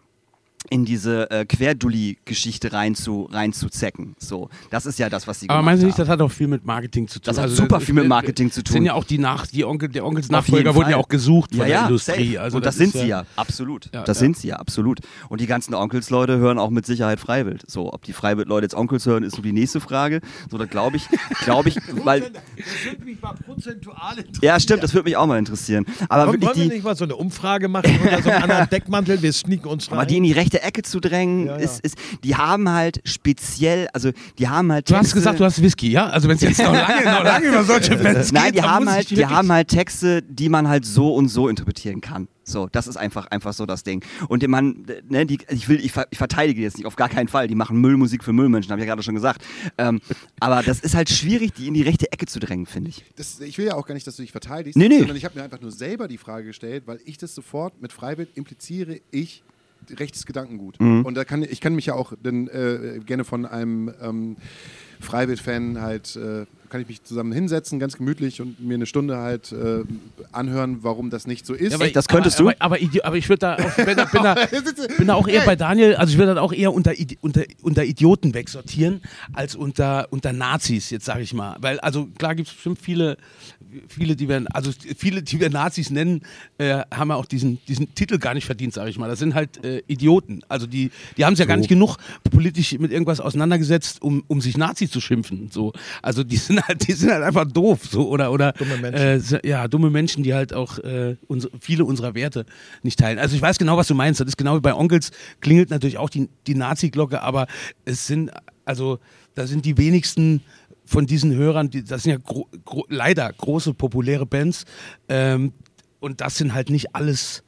in diese äh, Querdulli-Geschichte rein zu, rein zu zecken. So, das ist ja das, was sie Aber meinst du nicht, das hat auch viel mit Marketing zu tun? Das hat super viel mit Marketing zu tun. Sind ja auch die Nach, die Onkel, der Onkels Nachfolger wurden ja auch gesucht von ja, der ja, Industrie. Also und das, ist sind sie ja, absolut. Ja, das ja. sind sie ja, absolut. Und die ganzen Onkels-Leute hören auch mit Sicherheit Freiwild. So, ob die Freiwild-Leute jetzt Onkels hören, ist so die nächste Frage. So, da glaube ich, glaube ich, weil, Das würde mich mal prozentual interessieren. ja, stimmt, das würde mich auch mal interessieren. Aber Wollen, wirklich wollen wir die, nicht mal so eine Umfrage machen unter so einem anderen Deckmantel? Wir sneaken uns rein. aber die in die rechte Ecke zu drängen, Ja, ja. Ist, ist, die haben halt speziell, also die haben halt Du hast Texte- gesagt, du hast Whisky, ja? Also wenn es jetzt noch lange, noch lange über solche Bands Nein, geht, die dann haben halt, die haben halt Texte, die man halt so und so interpretieren kann. So, das ist einfach, einfach so das Ding. Und die man, ne, die, ich will, ich, ver- ich verteidige die jetzt nicht, auf gar keinen Fall. Die machen Müllmusik für Müllmenschen, habe ich ja gerade schon gesagt. Ähm, aber das ist halt schwierig, die in die rechte Ecke zu drängen, finde ich. Das, ich will ja auch gar nicht, dass du dich verteidigst, Nee, nee. sondern ich habe mir einfach nur selber die Frage gestellt, weil ich das sofort mit Freiwild impliziere, ich rechtes Gedankengut. Mhm. Und da kann ich kann mich ja auch dann äh, gerne von einem ähm, Freiwild-Fan halt, äh, kann ich mich zusammen hinsetzen, ganz gemütlich und mir eine Stunde halt äh, anhören, warum das nicht so ist. Ja, aber, das könntest aber, du? Aber, aber, aber ich würde da, auch, bin da, bin da, bin da auch eher bei Daniel, also ich würde dann auch eher unter, unter, unter Idioten wegsortieren, als unter, unter Nazis, jetzt sage ich mal. Weil, also klar gibt es bestimmt viele, viele, die wir, also viele, die wir Nazis nennen, äh, haben ja auch diesen, diesen Titel gar nicht verdient, sage ich mal. Das sind halt äh, Idioten. Also die, die haben sich ja gar nicht genug politisch mit irgendwas auseinandergesetzt, um, um sich Nazi zu schimpfen. So. Also die sind halt, die sind halt einfach doof. So. Oder, oder Dumme Menschen. Äh, ja, dumme Menschen, die halt auch äh, unsere, viele unserer Werte nicht teilen. Also ich weiß genau, was du meinst. Das ist genau wie bei Onkels, klingelt natürlich auch die, die Nazi-Glocke, aber es sind, also da sind die wenigsten von diesen Hörern, die, das sind ja gro gro leider große, populäre Bands ähm, und das sind halt nicht alles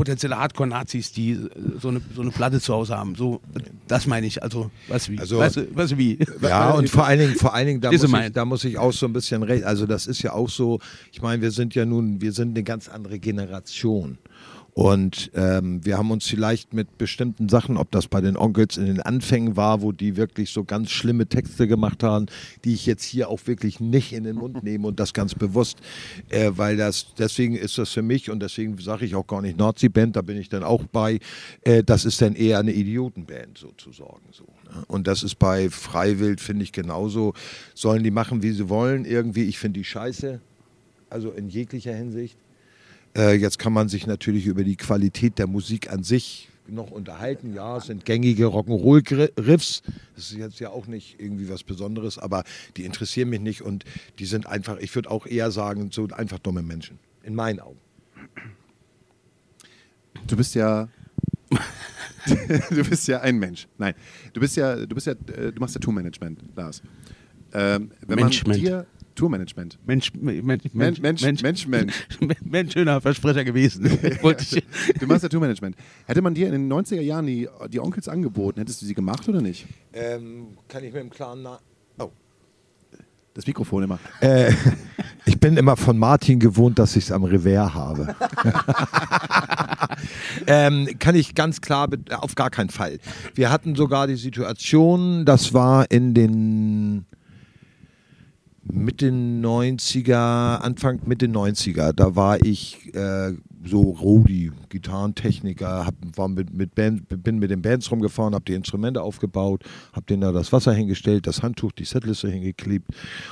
potenzielle Hardcore-Nazis, die äh, so eine, so eine Platte zu Hause haben. So, das meine ich. Also, du wie? Also- weißt du wie? Ja, und vor allen Dingen, vor allen Dingen da, muss ich, da muss ich auch so ein bisschen recht. Also, das ist ja auch so, ich meine, wir sind ja nun, wir sind eine ganz andere Generation. Und ähm, wir haben uns vielleicht mit bestimmten Sachen, ob das bei den Onkels in den Anfängen war, wo die wirklich so ganz schlimme Texte gemacht haben, die ich jetzt hier auch wirklich nicht in den Mund nehme und das ganz bewusst, äh, weil das, deswegen ist das für mich und deswegen sage ich auch gar nicht Nazi-Band, da bin ich dann auch bei, äh, das ist dann eher eine Idiotenband sozusagen. So, ne? Und das ist bei Freiwild, finde ich genauso, sollen die machen, wie sie wollen, irgendwie, ich finde die scheiße, also in jeglicher Hinsicht. Äh, jetzt kann man sich natürlich über die Qualität der Musik an sich noch unterhalten. Ja, es sind gängige Rock'n'Roll-Riffs. Das ist jetzt ja auch nicht irgendwie was Besonderes, aber die interessieren mich nicht und die sind einfach, ich würde auch eher sagen, so einfach dumme Menschen. In meinen Augen. Du bist ja. du bist ja ein Mensch. Nein. Du bist ja, du bist ja, äh, du machst ja Tourmanagement, Lars. Ähm, wenn Management. man dir Tourmanagement. Mensch, Mensch, Mensch, Mensch, Mensch, Mensch, Mensch. Mensch, schöner Versprecher gewesen. Du machst ja Tourmanagement. Hätte man dir in den 90er Jahren die, die Onkels angeboten, hättest du sie gemacht oder nicht? Ähm, kann ich mir im Klaren na oh. Das Mikrofon immer. Äh, ich bin immer von Martin gewohnt, dass ich es am Revers habe. ähm, kann ich ganz klar, auf gar keinen Fall. Wir hatten sogar die Situation, das war in den Mitte 90er, Anfang Mitte 90er, da war ich äh, so Rodi, Gitarrentechniker, hab, war mit, mit Band, bin mit den Bands rumgefahren, habe die Instrumente aufgebaut, habe denen da das Wasser hingestellt, das Handtuch, die Setliste hingeklebt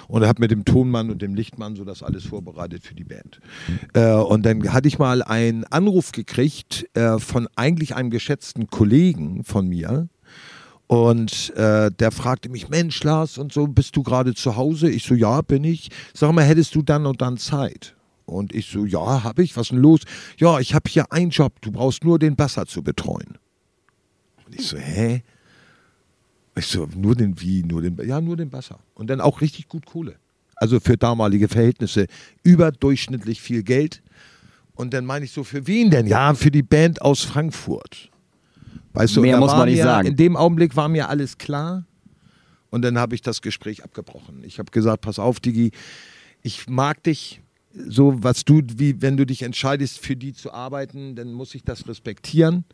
und habe mit dem Tonmann und dem Lichtmann so das alles vorbereitet für die Band. Äh, und dann hatte ich mal einen Anruf gekriegt äh, von eigentlich einem geschätzten Kollegen von mir, Und äh, der fragte mich, Mensch, Lars, und so, bist du gerade zu Hause? Ich so, ja, bin ich. Sag mal, hättest du dann und dann Zeit? Und ich so, ja, hab ich. Was denn los? Ja, ich habe hier einen Job. Du brauchst nur den Basser zu betreuen. Und ich so, hä? Ich so, nur den wie? Nur den, ja, nur den Basser. Und dann auch richtig gut Kohle. Also für damalige Verhältnisse überdurchschnittlich viel Geld. Und dann meine ich so, für wen denn? Ja, für die Band aus Frankfurt. Weißt du, Mehr muss man nicht mir, sagen. In dem Augenblick war mir alles klar. Und dann habe ich das Gespräch abgebrochen. Ich habe gesagt, pass auf, Digi, ich mag dich so, was du, wie wenn du dich entscheidest, für die zu arbeiten, dann muss ich das respektieren.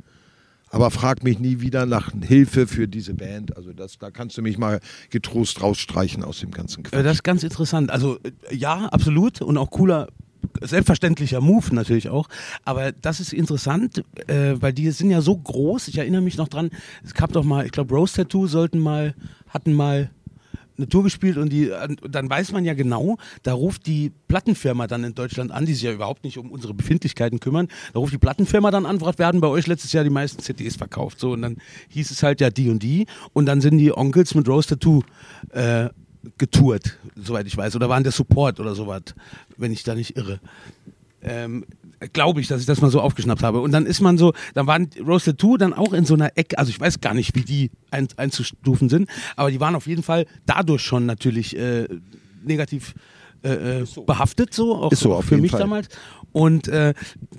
Aber frag mich nie wieder nach Hilfe für diese Band. Also das, da kannst du mich mal getrost rausstreichen aus dem ganzen Äh, Quatsch. Das ist ganz interessant. Also äh, ja, absolut und auch cooler, selbstverständlicher Move natürlich auch. Aber das ist interessant, äh, weil die sind ja so groß. Ich erinnere mich noch dran, es gab doch mal, ich glaube, Rose Tattoo sollten mal, hatten mal eine Tour gespielt und die, dann weiß man ja genau, da ruft die Plattenfirma dann in Deutschland an, die sich ja überhaupt nicht um unsere Befindlichkeiten kümmern. Da ruft die Plattenfirma dann an, fragt, hatten bei euch letztes Jahr die meisten CDs verkauft. So, und dann hieß es halt ja die und die. Und dann sind die Onkels mit Rose Tattoo äh, getourt, soweit ich weiß. Oder waren der Support oder sowas, wenn ich da nicht irre. Ähm, Glaube ich, dass ich das mal so aufgeschnappt habe. Und dann ist man so, dann waren Roasted 2 dann auch in so einer Ecke, also ich weiß gar nicht, wie die ein, einzustufen sind, aber die waren auf jeden Fall dadurch schon natürlich äh, negativ äh, äh, behaftet, so, auch Ist so, auf für mich Fall. damals. Und äh,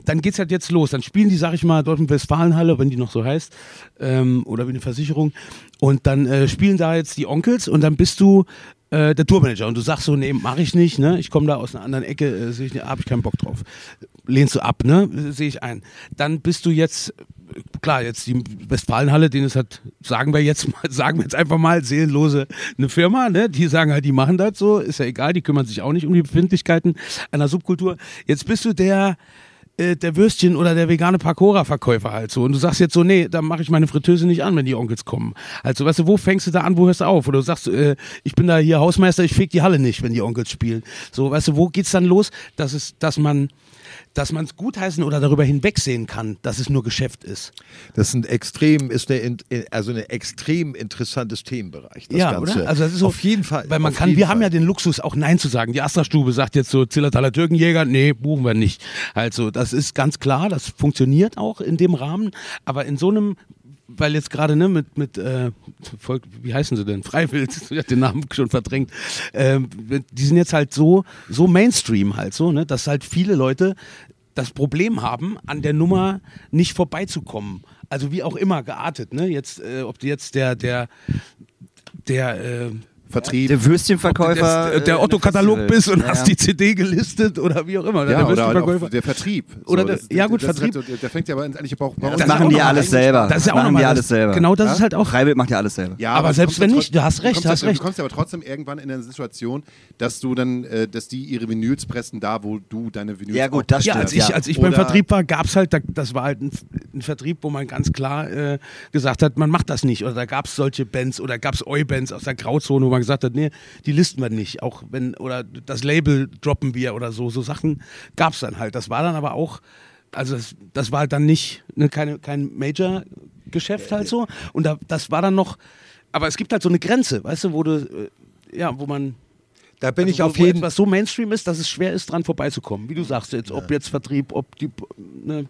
dann geht's halt jetzt los. Dann spielen die, sag ich mal, dort in Westfalenhalle, wenn die noch so heißt, ähm, oder wie eine Versicherung. Und dann äh, spielen da jetzt die Onkels und dann bist du äh, der Tourmanager und du sagst so, nee, mache ich nicht, ne? Ich komme da aus einer anderen Ecke, äh, sehe ich habe ich keinen Bock drauf. Lehnst du ab, ne? Sehe ich ein. Dann bist du jetzt, äh, klar, jetzt die Westfalenhalle, denen es hat, sagen wir jetzt mal, sagen wir jetzt einfach mal, seelenlose eine Firma, ne? Die sagen halt, die machen das so, ist ja egal, die kümmern sich auch nicht um die Befindlichkeiten einer Subkultur. Jetzt bist du der äh, der Würstchen oder der vegane Pakora-Verkäufer halt so. Und du sagst jetzt so, nee, da mache ich meine Fritteuse nicht an, wenn die Onkels kommen. Also, weißt du, wo fängst du da an, wo hörst du auf? Oder du sagst, äh, ich bin da hier Hausmeister, ich feg die Halle nicht, wenn die Onkels spielen. So, weißt du, wo geht's dann los, dass es, dass man dass man es gutheißen oder darüber hinwegsehen kann, dass es nur Geschäft ist. Das ist ein extrem, ist eine, in- also ein extrem interessantes Themenbereich. Ja, Ganze. oder? Also das ist auf jeden Fall. Weil man kann, wir Fall. haben ja den Luxus, auch Nein zu sagen. Die Astra-Stube sagt jetzt so, Zillertaler Türkenjäger, nee, buchen wir nicht. Also, das ist ganz klar, das funktioniert auch in dem Rahmen, aber in so einem weil jetzt gerade ne, mit, mit äh, Volk, wie heißen sie denn? Freiwild, ich hab den Namen schon verdrängt. Ähm, die sind jetzt halt so, so Mainstream halt so, ne, dass halt viele Leute das Problem haben, an der Nummer nicht vorbeizukommen. Also wie auch immer geartet, ne? Jetzt, äh, ob jetzt der, der, der, äh, Vertrieb. Der Würstchenverkäufer. der, der äh, Otto-Katalog bist und Ja, hast ja. die CD gelistet oder wie auch immer. ja, der oder Würstchenverkäufer. auch der Vertrieb. Oder der- ja, gut, das Vertrieb. Halt so, der fängt ja aber eigentlich auch bei uns das Das machen die alles selber. Das ist ja auch machen die das- alles selber. Genau das Ja? ist halt auch. Freiwild macht ja alles selber. Ja, Aber du selbst wenn ja nicht, du hast recht, kommst ja- hast recht. Du kommst ja aber trotzdem irgendwann in eine Situation, dass du dann, äh, dass die ihre Vinyls pressen, da wo du deine Vinyls Ja, gut, das Ja, stimmt, als ich, ja. als ich beim Vertrieb war, gab es halt, da- das war halt ein, ein Vertrieb, wo man ganz klar äh, gesagt hat, man macht das nicht. Oder da gab es solche Bands oder gab es Eu-Bands aus der Grauzone, wo man gesagt hat, nee, die listen wir nicht. Auch wenn, oder das Label droppen wir oder so. So Sachen gab es dann halt. Das war dann aber auch, also das, das war halt dann nicht ne, keine, kein Major-Geschäft halt so. Und da, das war dann noch, aber es gibt halt so eine Grenze, weißt du, wo du, äh, ja, wo man Da bin ich also, auf wo, jeden etwas so Mainstream ist, dass es schwer ist, dran vorbeizukommen. Wie du sagst jetzt, ob jetzt Vertrieb, ob die ne,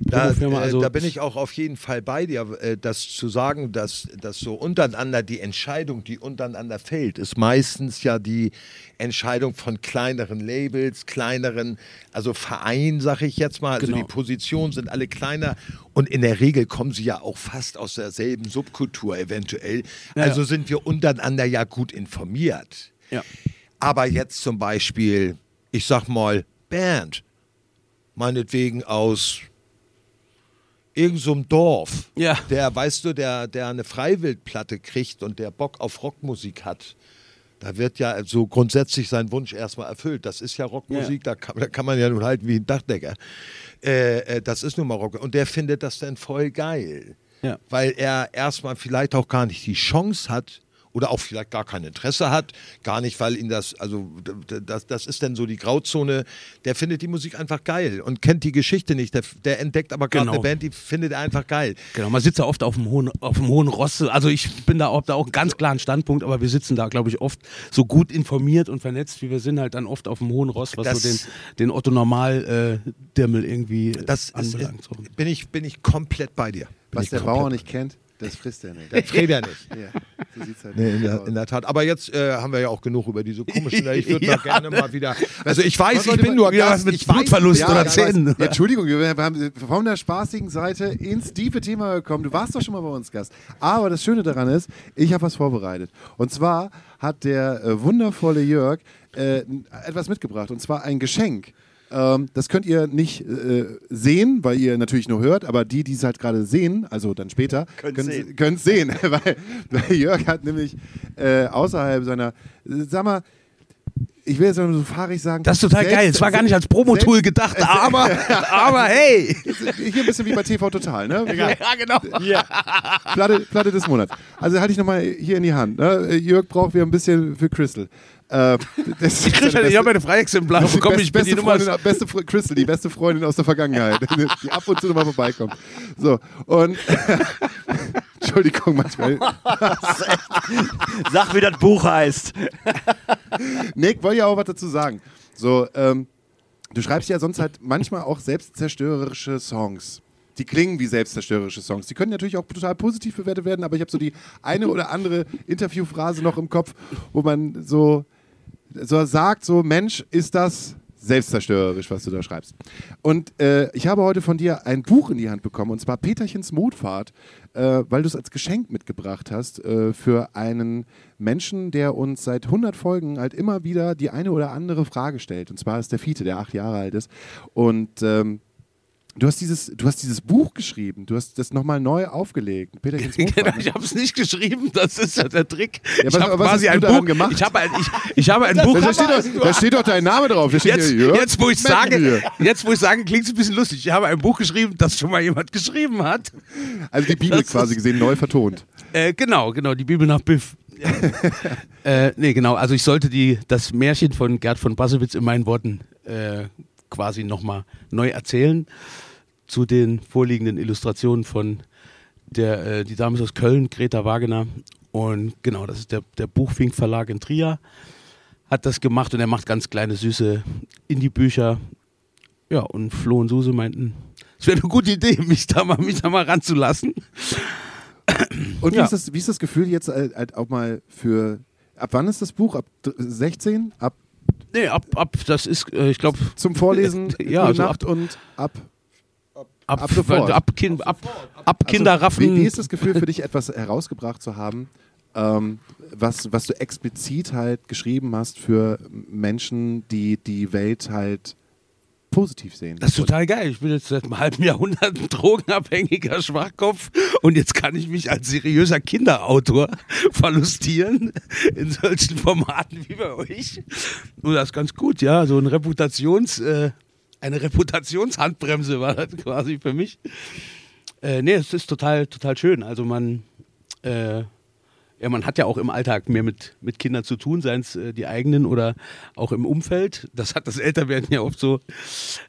Da, äh, also da bin ich auch auf jeden Fall bei dir, äh, das zu sagen, dass, dass so untereinander die Entscheidung, die untereinander fällt, ist meistens ja die Entscheidung von kleineren Labels, kleineren, also Vereinen, sage ich jetzt mal. Also Genau. die Positionen sind alle kleiner und in der Regel kommen sie ja auch fast aus derselben Subkultur eventuell. Ja, also ja. sind wir untereinander ja gut informiert. ja. Aber jetzt zum Beispiel, ich sag mal, Band, meinetwegen aus irgendeinem so Dorf, Ja. der, weißt du, der, der eine Freiwildplatte kriegt und der Bock auf Rockmusik hat. Da wird ja so grundsätzlich sein Wunsch erstmal erfüllt. Das ist ja Rockmusik, da, kann, da kann man ja nun halten wie ein Dachdecker. Äh, äh, das ist nun mal Rock. Und der findet das dann voll geil. Ja. Weil er erstmal vielleicht auch gar nicht die Chance hat oder auch vielleicht gar kein Interesse hat, gar nicht, weil ihn das, also das, das ist dann so die Grauzone, der findet die Musik einfach geil und kennt die Geschichte nicht, der, der entdeckt aber gerade Genau. eine Band, die findet er einfach geil. Genau, man sitzt da oft auf dem hohen, auf dem hohen Ross. Also ich bin da auch, da auch einen ganz klaren Standpunkt, aber wir sitzen da, glaube ich, oft so gut informiert und vernetzt, wie wir sind, halt dann oft auf dem hohen Ross, was Das- so den, den Otto Normal äh, irgendwie äh, Das ist, anbelangt. So. bin, ich, bin ich komplett bei dir. Bin Was der Bauer nicht kennt, das frisst er nicht. Das redet er nicht. ja, so sieht's halt Nee, in, der, in der Tat. Aber jetzt äh, haben wir ja auch genug über diese komischen. Ich würde Ja. mal gerne mal wieder. Also ich weiß, Was ich bin nur Ja, Gast. mit Blutverlust Ja, oder. Zähnen. Ja, Entschuldigung, wir wir haben von der spaßigen Seite ins tiefe Thema gekommen. Du warst doch schon mal bei uns Gast. Aber das Schöne daran ist, ich habe was vorbereitet. Und zwar hat der äh, wundervolle Jörg äh, etwas mitgebracht. Und zwar ein Geschenk. Ähm, das könnt ihr nicht äh, sehen, weil ihr natürlich nur hört, aber die, die es halt gerade sehen, also dann später, können es sehen. weil, weil Jörg hat nämlich äh, außerhalb seiner, sag mal, ich will jetzt mal so fahrig sagen. Das ist total selbst- geil. Es war gar nicht als Promotool gedacht, aber, aber hey. Hier ein bisschen wie bei TV Total, ne? Ja, genau. Platte, Platte des Monats. Also halte ich nochmal hier in die Hand. Ne? Jörg braucht wieder ein bisschen für Crystal. Äh, das Ich, krieg, ich habe eine Freiexemplar bekommen. best- Ich bin die beste, Nummer. Freundin, beste Fre- Crystal, die beste Freundin aus der Vergangenheit, die ab und zu nochmal vorbeikommt. So, und Entschuldigung, manchmal. Sag, wie das Buch heißt. Nick, wollte ja auch was dazu sagen. So, ähm, du schreibst ja sonst halt manchmal auch selbstzerstörerische Songs. Die klingen wie selbstzerstörerische Songs. Die können natürlich auch total positiv bewertet werden, aber ich habe so die eine oder andere Interviewphrase noch im Kopf, wo man so, so sagt, so Mensch, ist das selbstzerstörerisch, was du da schreibst. Und äh, ich habe heute von dir ein Buch in die Hand bekommen, und zwar Peterchens Mutfahrt, äh, weil du es als Geschenk mitgebracht hast äh, für einen Menschen, der uns seit 100 Folgen halt immer wieder die eine oder andere Frage stellt. Und zwar ist der Fiete, der acht Jahre alt ist. Und ähm, du, hast dieses, du hast dieses Buch geschrieben, du hast das nochmal neu aufgelegt. Peterchens Genau, Mutfahrt. ich habe es nicht geschrieben, das ist ja der Trick. Ja, ich was- habe was quasi ein Buch gemacht? Ich habe ein, ich, ich habe ein Buch. da, steht doch, da steht doch dein Name drauf. Jetzt, hier, jetzt, wo ich sage, jetzt, wo ich sage, klingt es ein bisschen lustig. Ich habe ein Buch geschrieben, das schon mal jemand geschrieben hat. Also die Bibel Das quasi gesehen, neu vertont. Äh, genau, genau, die Bibel nach Biff. äh, nee, genau, also ich sollte die, das Märchen von Gerd von Bassewitz in meinen Worten äh, quasi nochmal neu erzählen zu den vorliegenden Illustrationen von der, äh, die Dame aus Köln, Greta Wagener. Und genau, das ist der, der Buchfink Verlag in Trier. Hat das gemacht und er macht ganz kleine, süße Indie-Bücher. Ja, und Flo und Suse meinten, es wäre eine gute Idee, mich da mal, mich da mal ranzulassen. Und wie, Ja. ist das, wie ist das Gefühl jetzt halt, halt auch mal für. Ab wann ist das Buch? Ab d- 16? Ab Nee, ab, ab, das ist, äh, ich glaube, zum Vorlesen, Ja, also Nacht und ab. Ab, Ab sofort. ab, kind, ab, ab Also, Kinderraffen. Wie, wie ist das Gefühl für dich, etwas herausgebracht zu haben, ähm, was, was du explizit halt geschrieben hast für Menschen, die die Welt halt positiv sehen? das ist total geil. Ich bin jetzt seit einem halben Jahrhundert ein drogenabhängiger Schwachkopf und jetzt kann ich mich als seriöser Kinderautor verlustieren in solchen Formaten wie bei euch. Und das ist ganz gut, ja. So ein Reputations, äh, eine Reputationshandbremse war das quasi für mich. Äh, nee, es ist total, total schön. Also man, äh, ja, man hat ja auch im Alltag mehr mit, mit Kindern zu tun, seien es äh, die eigenen oder auch im Umfeld. Das hat das Älterwerden ja oft so,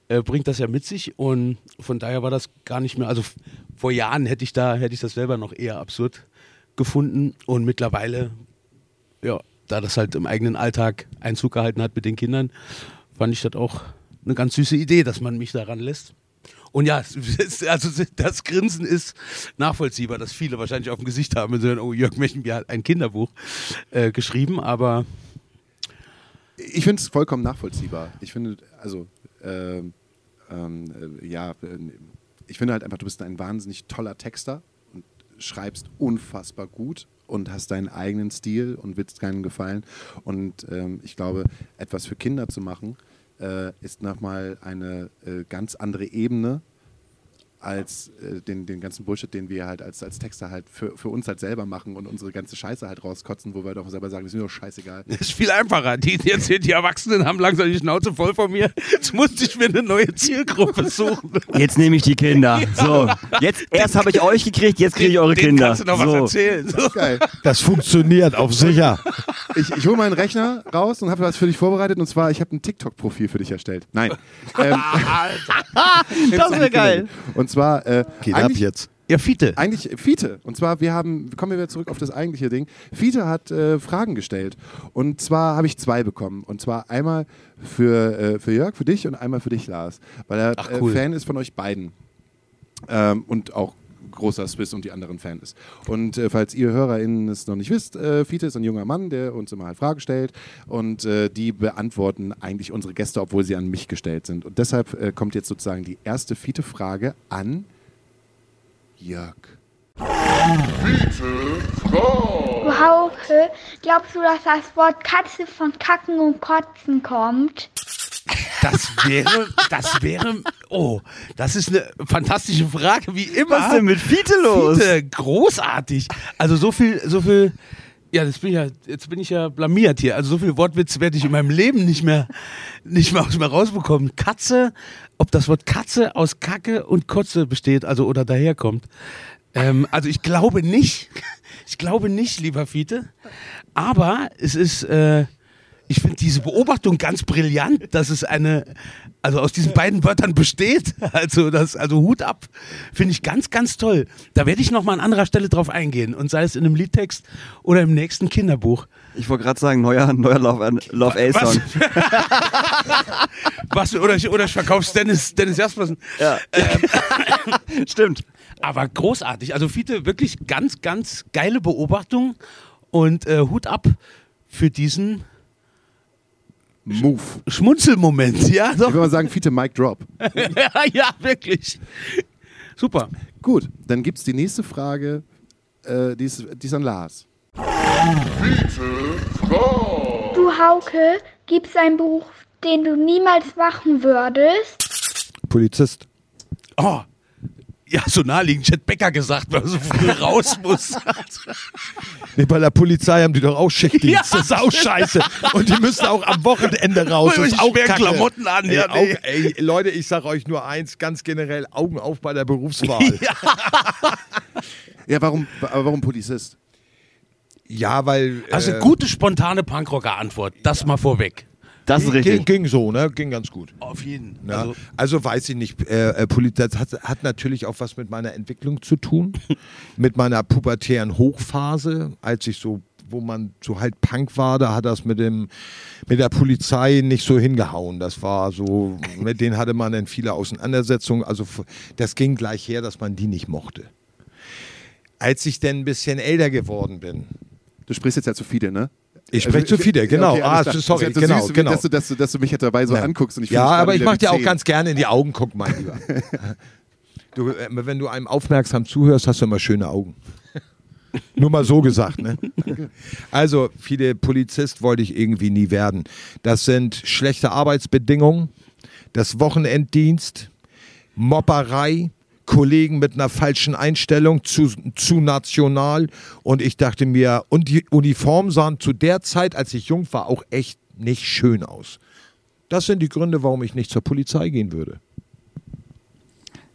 äh, bringt das ja mit sich. Und von daher war das gar nicht mehr, also vor Jahren hätte ich da, hätte ich das selber noch eher absurd gefunden. Und mittlerweile, ja, da das halt im eigenen Alltag Einzug gehalten hat mit den Kindern, fand ich das auch eine ganz süße Idee, dass man mich daran lässt. Und ja, also das Grinsen ist nachvollziehbar, dass viele wahrscheinlich auf dem Gesicht haben und sagen, oh, Jörg Mechenbier hat ein Kinderbuch äh, geschrieben, aber Ich finde es vollkommen nachvollziehbar. Ich finde, also, ähm, ähm, äh, ja, äh, ich finde halt einfach, du bist ein wahnsinnig toller Texter und schreibst unfassbar gut und hast deinen eigenen Stil und willst keinen gefallen. Und ähm, ich glaube, etwas für Kinder zu machen, äh, ist nochmal eine äh, ganz andere Ebene als äh, den, den ganzen Bullshit, den wir halt als, als Texter halt für, für uns halt selber machen und unsere ganze Scheiße halt rauskotzen, wo wir doch selber sagen, das ist mir doch scheißegal. Das ist viel einfacher. Die, jetzt, die Erwachsenen haben langsam die Schnauze voll von mir. Jetzt musste ich mir eine neue Zielgruppe suchen. Jetzt nehme ich die Kinder. So, jetzt erst habe ich euch gekriegt, jetzt kriege ich eure Den Kinder. kannst du noch so. was erzählen. So. Geil. Das funktioniert auf sicher. Ich, ich hole meinen Rechner raus und habe was für dich vorbereitet und zwar, ich habe ein TikTok-Profil für dich erstellt. Nein. ähm, Das wäre geil. und zwar, äh, Geht ab jetzt. Ja, Fiete. Eigentlich Fiete. Und zwar, wir haben, kommen wir wieder zurück auf das eigentliche Ding. Fiete hat äh, Fragen gestellt. Und zwar habe ich zwei bekommen. Und zwar einmal für, äh, für Jörg, für dich und einmal für dich, Lars. Weil er Ach, cool. äh, Fan ist von euch beiden. Ähm, und auch großer Swiss und die anderen Fan ist. Und äh, falls ihr HörerInnen es noch nicht wisst, äh, Fiete ist ein junger Mann, der uns immer halt Fragen stellt und äh, die beantworten eigentlich unsere Gäste, obwohl sie an mich gestellt sind. Und deshalb äh, kommt jetzt sozusagen die erste Fiete-Frage an Jörg. Hauke, glaubst du, dass das Wort Katze von Kacken und Kotzen kommt? Das wäre, das wäre, oh, das ist eine fantastische Frage, wie immer. Was ist denn mit Fiete los? Fiete, großartig. Also so viel, so viel, ja, das bin ich ja, jetzt bin ich ja blamiert hier. Also so viel Wortwitz werde ich in meinem Leben nicht mehr, nicht mehr aus mir rausbekommen. Katze, ob das Wort Katze aus Kacke und Kotze besteht, also oder daherkommt. Ähm, also ich glaube nicht, ich glaube nicht, lieber Fiete. Aber es ist, äh, ich finde diese Beobachtung ganz brillant, dass es eine, also aus diesen beiden Wörtern besteht. Also das, also Hut ab, finde ich ganz, ganz toll. Da werde ich noch mal an anderer Stelle drauf eingehen und sei es in einem Liedtext oder im nächsten Kinderbuch. Ich wollte gerade sagen, neuer, neuer Love, Love A-Song. Was oder ich, oder ich verkauf's Dennis, Dennis Jaspersen. Ja. Stimmt. Aber großartig. Also Fiete, wirklich ganz, ganz geile Beobachtung und äh, Hut ab für diesen Move. Schmunzelmoment. Ja, Ich doch. würde mal sagen, Fiete Mic Drop. ja, ja, wirklich. Super. Gut, dann gibt es die nächste Frage, äh, die, ist, die ist an Lars. Du Hauke, gibt's einen Beruf, den du niemals machen würdest? Polizist. Oh. Ja, so naheliegend. Ich hätte Bäcker gesagt, weil er so früh raus muss. Nee, bei der Polizei haben die doch auch Schichtdienst. Ja, das ist auch scheiße. Und die müssen auch am Wochenende raus. Das ist auch schweren Kacke. Klamotten an, Ey, ja, nee. Augen, ey, Leute, ich sag euch nur eins, ganz generell, Augen auf bei der Berufswahl. ja. Ja, warum, warum Polizist? Ja, weil. Also äh, gute, spontane Punkrocker-Antwort. Das mal vorweg. Das ist ging, richtig. ging so, ne? Ging ganz gut. Auf jeden. Ja, Also, also, weiß ich nicht, äh, äh, das hat, hat natürlich auch was mit meiner Entwicklung zu tun, mit meiner pubertären Hochphase, als ich so, wo man so halt Punk war, da hat das mit dem, mit der Polizei nicht so hingehauen. Das war so, mit denen hatte man dann viele Auseinandersetzungen. Also das ging gleich her, dass man die nicht mochte. Als ich dann ein bisschen älter geworden bin, Du sprichst jetzt ja zu Fide, ne? Ich spreche zu viele, genau. Okay, ah, sorry, Das ist ja so genau, süß, genau. Dass du, dass, du, dass du mich jetzt dabei so Ja. anguckst und ich Ja, aber ich wieder mach wie dir auch ganz gerne in die Augen gucken, mein Lieber. Du, äh, wenn du einem aufmerksam zuhörst, hast du immer schöne Augen. Nur mal so gesagt, ne? Also, viele Polizist wollte ich irgendwie nie werden. Das sind schlechte Arbeitsbedingungen, das Wochenenddienst, Mopperei, Kollegen mit einer falschen Einstellung zu, zu national. Und ich dachte mir, und die Uniformen sahen zu der Zeit, als ich jung war, auch echt nicht schön aus. Das sind die Gründe, warum ich nicht zur Polizei gehen würde.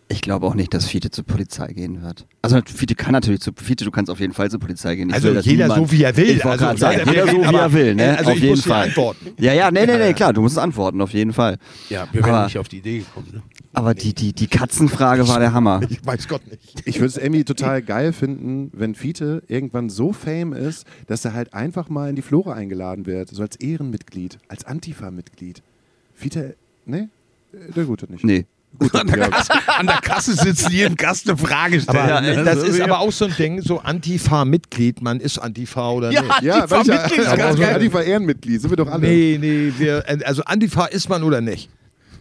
Ich glaube auch nicht, dass Fiete zur Polizei gehen wird. Also Fiete kann natürlich zu Fiete, du kannst auf jeden Fall zur Polizei gehen. Ich Also will, jeder niemand, so, wie er will. Ich wollte Also, gerade sagen, wir jeder so wie er will, ne? Also auf ich jeden Fall. antworten. Ja, ja, nee, nee, nee, klar, du musst antworten, auf jeden Fall. ja, wir wären Aber- nicht auf die Idee gekommen. Ne? Aber die, die, die Katzenfrage war der Hammer. Ich weiß Gott nicht. Ich würde es irgendwie total geil finden, wenn Fiete irgendwann so fame ist, dass er halt einfach mal in die Flora eingeladen wird, so als Ehrenmitglied, als Antifa-Mitglied. Fiete, ne? Der gute nicht. Nee. An, der Kasse, an der Kasse sitzen, jedem Gast eine Frage stellen. Aber ne? das Also, ist ja. aber auch so ein Ding, so Antifa-Mitglied, man ist Antifa oder Ja, nicht. Ja, ja, Antifa-Mitglied ist ganz so geil. Antifa-Ehrenmitglied, sind wir doch alle. Nee, nee, wir, also Antifa ist man oder nicht?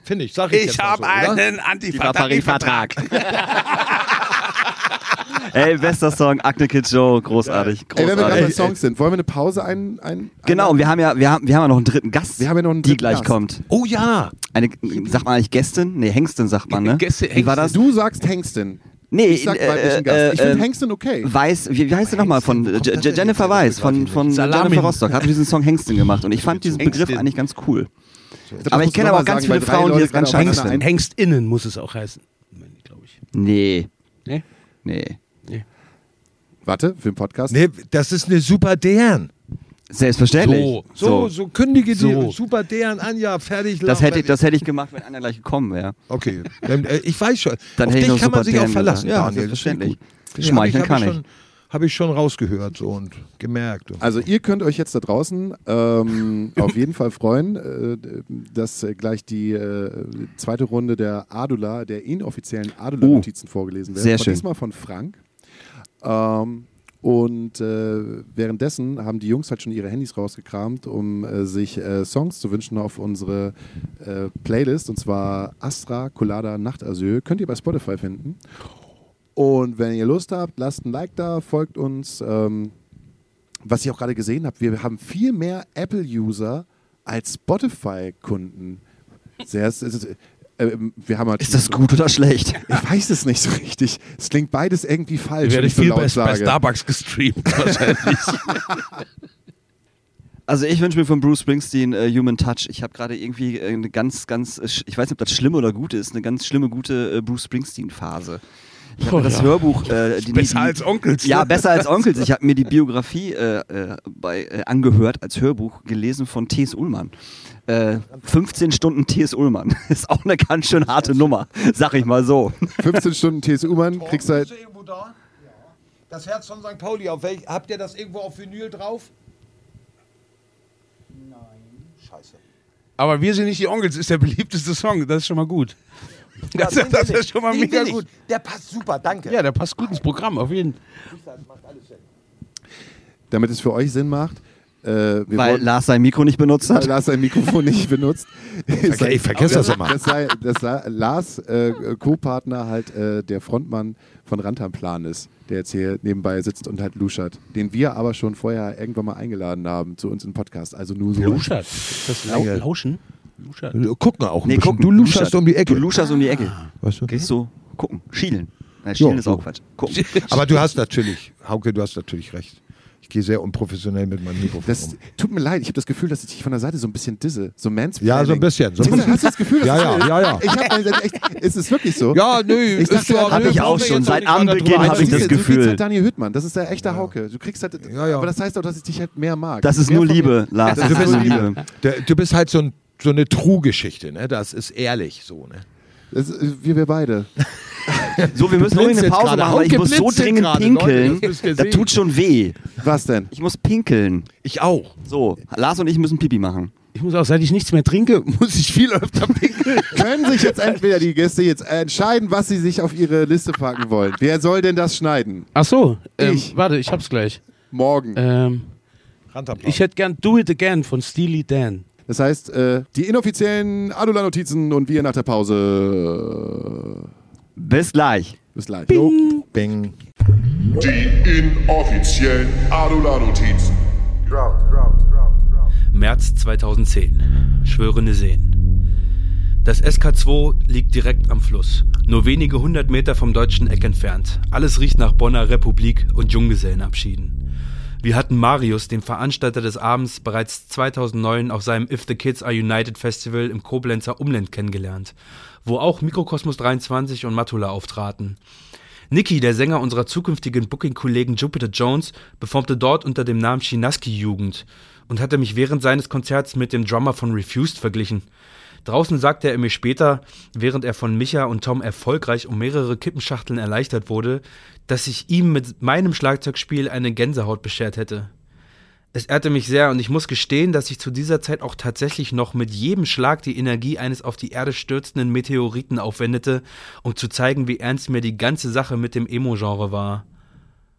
Finde ich, sag ich, Ich habe so, einen Antifa-Tarifvertrag. Ey, bester Song, Akne Kid Joe, großartig. Ey, wenn wir gerade bei großartig. Songs sind, wollen wir eine Pause ein... ein Genau, und wir haben ja, wir haben, wir haben ja noch einen dritten Gast, Wir haben ja noch einen die gleich Gast. kommt. Oh ja. Eine, sagt man eigentlich Gästin? Nee, Hengstin sagt man, ne? Gäste- Wie war das? Du sagst Hengstin. Nee, Ich sag weiblichen Gast. Ich äh, finde äh, Hengstin okay. Weiß, wie, wie heißt sie nochmal? Von äh, Jennifer? Weiß, von, von. Jennifer Rostock, hat diesen Song Hengstin gemacht und ich fand diesen Begriff eigentlich ganz cool. Das Aber ich kenne aber auch ganz sagen, viele Frauen, die das ganz scheiße finden. Hengstinnen muss es auch heißen. glaube ich. Nee, Nee? Nee. ein- Warte, für den Podcast. Nee, das ist eine super deren. Selbstverständlich. So. So, so, kündige So. die super deren an, ja, fertig. Das hätte, ich, das hätte ich gemacht, wenn einer gleich gekommen wäre. Okay, äh, ich weiß schon. Dann Auf hätte ich dich noch kann man sich auch verlassen, gesagt. Ja, ich selbstverständlich. Schmeicheln kann ich. Habe ich schon rausgehört so und gemerkt. Also ihr könnt euch jetzt da draußen ähm, auf jeden Fall freuen, äh, dass gleich die äh, zweite Runde der Adula, der inoffiziellen Adula-Notizen vorgelesen werden. sehr schön. Diesmal von Frank. Ähm, und äh, währenddessen haben die Jungs halt schon ihre Handys rausgekramt, um äh, sich äh, Songs zu wünschen auf unsere äh, Playlist. Und zwar Astra Colada Nachtasyl. Könnt ihr bei Spotify finden. Und wenn ihr Lust habt, lasst ein Like da, folgt uns. Ähm, was ich auch gerade gesehen habe, wir haben viel mehr Apple-User als Spotify-Kunden. Sehr, äh, wir haben halt Ist das gut oder schlecht? Ich weiß es nicht so richtig. Es klingt beides irgendwie falsch, werde ich so viel laut bei, bei. Starbucks gestreamt wahrscheinlich. Also ich wünsche mir von Bruce Springsteen äh, Human Touch. Ich habe gerade irgendwie äh, eine ganz, ganz, äh, ich weiß nicht, ob das schlimm oder gut ist, eine ganz schlimme, gute äh, Bruce Springsteen-Phase. Ich habe Oh, das ja. Hörbuch, äh, die, Besser die, als Onkels, Ja, besser als Onkels. Ich habe mir die Biografie äh, äh, bei, äh, angehört als Hörbuch, gelesen von T.S. Ullmann. Äh, 15 Stunden T.S. Ullmann. Ist auch eine ganz schön harte Nummer, sag ich mal so. 15 Stunden TSU-Mann, kriegst halt. du irgendwo da? Das Herz von St. Pauli, auf welch, habt ihr das irgendwo auf Vinyl drauf? Nein. Scheiße. Aber wir sind nicht die Onkels, ist der beliebteste Song. Das ist schon mal gut. Das, das ich. ist schon mal Den mega gut. Der passt super, danke. Ja, der passt gut ins Programm, auf jeden Fall. Damit es für euch Sinn macht. Äh, wir Weil Lars sein Mikro nicht benutzt weil hat. Lars sein Mikrofon nicht benutzt. ich vergesse das immer. Das sei, das sei Lars, äh, Co-Partner, halt äh, der Frontmann von Rantamplan ist, der jetzt hier nebenbei sitzt und halt luschert. Den wir aber schon vorher irgendwann mal eingeladen haben zu uns im Podcast. Also nur so. Luschert. Ist das Lau. Lauschen? Luschert. Gucken auch ein Nee, bisschen. gucken. Du luschast um die Ecke. Du luschast um die Ecke. Weißt du? Gehst so gucken, schielen. Nein, schielen Ja, ist so. auch Quatsch. Gucken. Aber du hast natürlich, Hauke, du hast natürlich recht. Ich gehe sehr unprofessionell mit meinem Mikrofon Das um. tut mir leid, ich habe das Gefühl, dass ich dich von der Seite so ein bisschen disse. So Mansplaining. Ja, so ein bisschen. So ein bisschen. Hast du das Gefühl, dass Ja, das ja, so- ja, ja. Ich habe echt, ist es wirklich so? Ja, nö, Ich dachte, so, hab nö, ich auch schon. Seit Anbeginn drüber hab ich das du kriegst Gefühl. halt Daniel Hüttmann, das ist der echte Hauke. Du kriegst halt, Ja, ja. aber das heißt auch, dass ich dich halt mehr mag. Das ist Mehr nur Liebe. Lars. Das Das ist ist nur nur Liebe. Liebe. Der, du bist halt so, ein, so eine True-Geschichte, ne? Das ist ehrlich so, ne? Das ist, wie wir beide. So, wir müssen unbedingt eine Pause gerade. machen, weil ich muss so dringend gerade, Leute, pinkeln. das tut schon weh. Was denn? Ich muss pinkeln. Ich auch. So, Lars und ich müssen Pipi machen. Ich muss auch, seit ich nichts mehr trinke, muss ich viel öfter pinkeln. Können sich jetzt entweder die Gäste jetzt entscheiden, was sie sich auf ihre Liste packen wollen? Wer soll denn das schneiden? Ach so, ähm, Ich. warte, ich hab's gleich. Morgen. Ähm, ich hätte gern Do It Again von Steely Dan. Das heißt, äh, die inoffiziellen Adula-Notizen und wir nach der Pause. Bis gleich. Bis gleich. Bing. Die inoffiziellen Adula-Notizen. März 2010. Schwörende Seen. Das SK2 liegt direkt am Fluss, nur wenige hundert Meter vom deutschen Eck entfernt. Alles riecht nach Bonner Republik und Junggesellenabschieden. Wir hatten Marius, den Veranstalter des Abends, bereits 2009 auf seinem If the Kids Are United Festival im Koblenzer Umland kennengelernt, wo auch Mikrokosmos 23 und Matula auftraten. Nicky, der Sänger unserer zukünftigen Booking-Kollegen Jupiter Jones, performte dort unter dem Namen Chinaski Jugend und hatte mich während seines Konzerts mit dem Drummer von Refused verglichen. Draußen sagte er mir später, während er von Micha und Tom erfolgreich um mehrere Kippenschachteln erleichtert wurde, dass ich ihm mit meinem Schlagzeugspiel eine Gänsehaut beschert hätte. Es ehrte mich sehr und ich muss gestehen, dass ich zu dieser Zeit auch tatsächlich noch mit jedem Schlag die Energie eines auf die Erde stürzenden Meteoriten aufwendete, um zu zeigen, wie ernst mir die ganze Sache mit dem Emo-Genre war.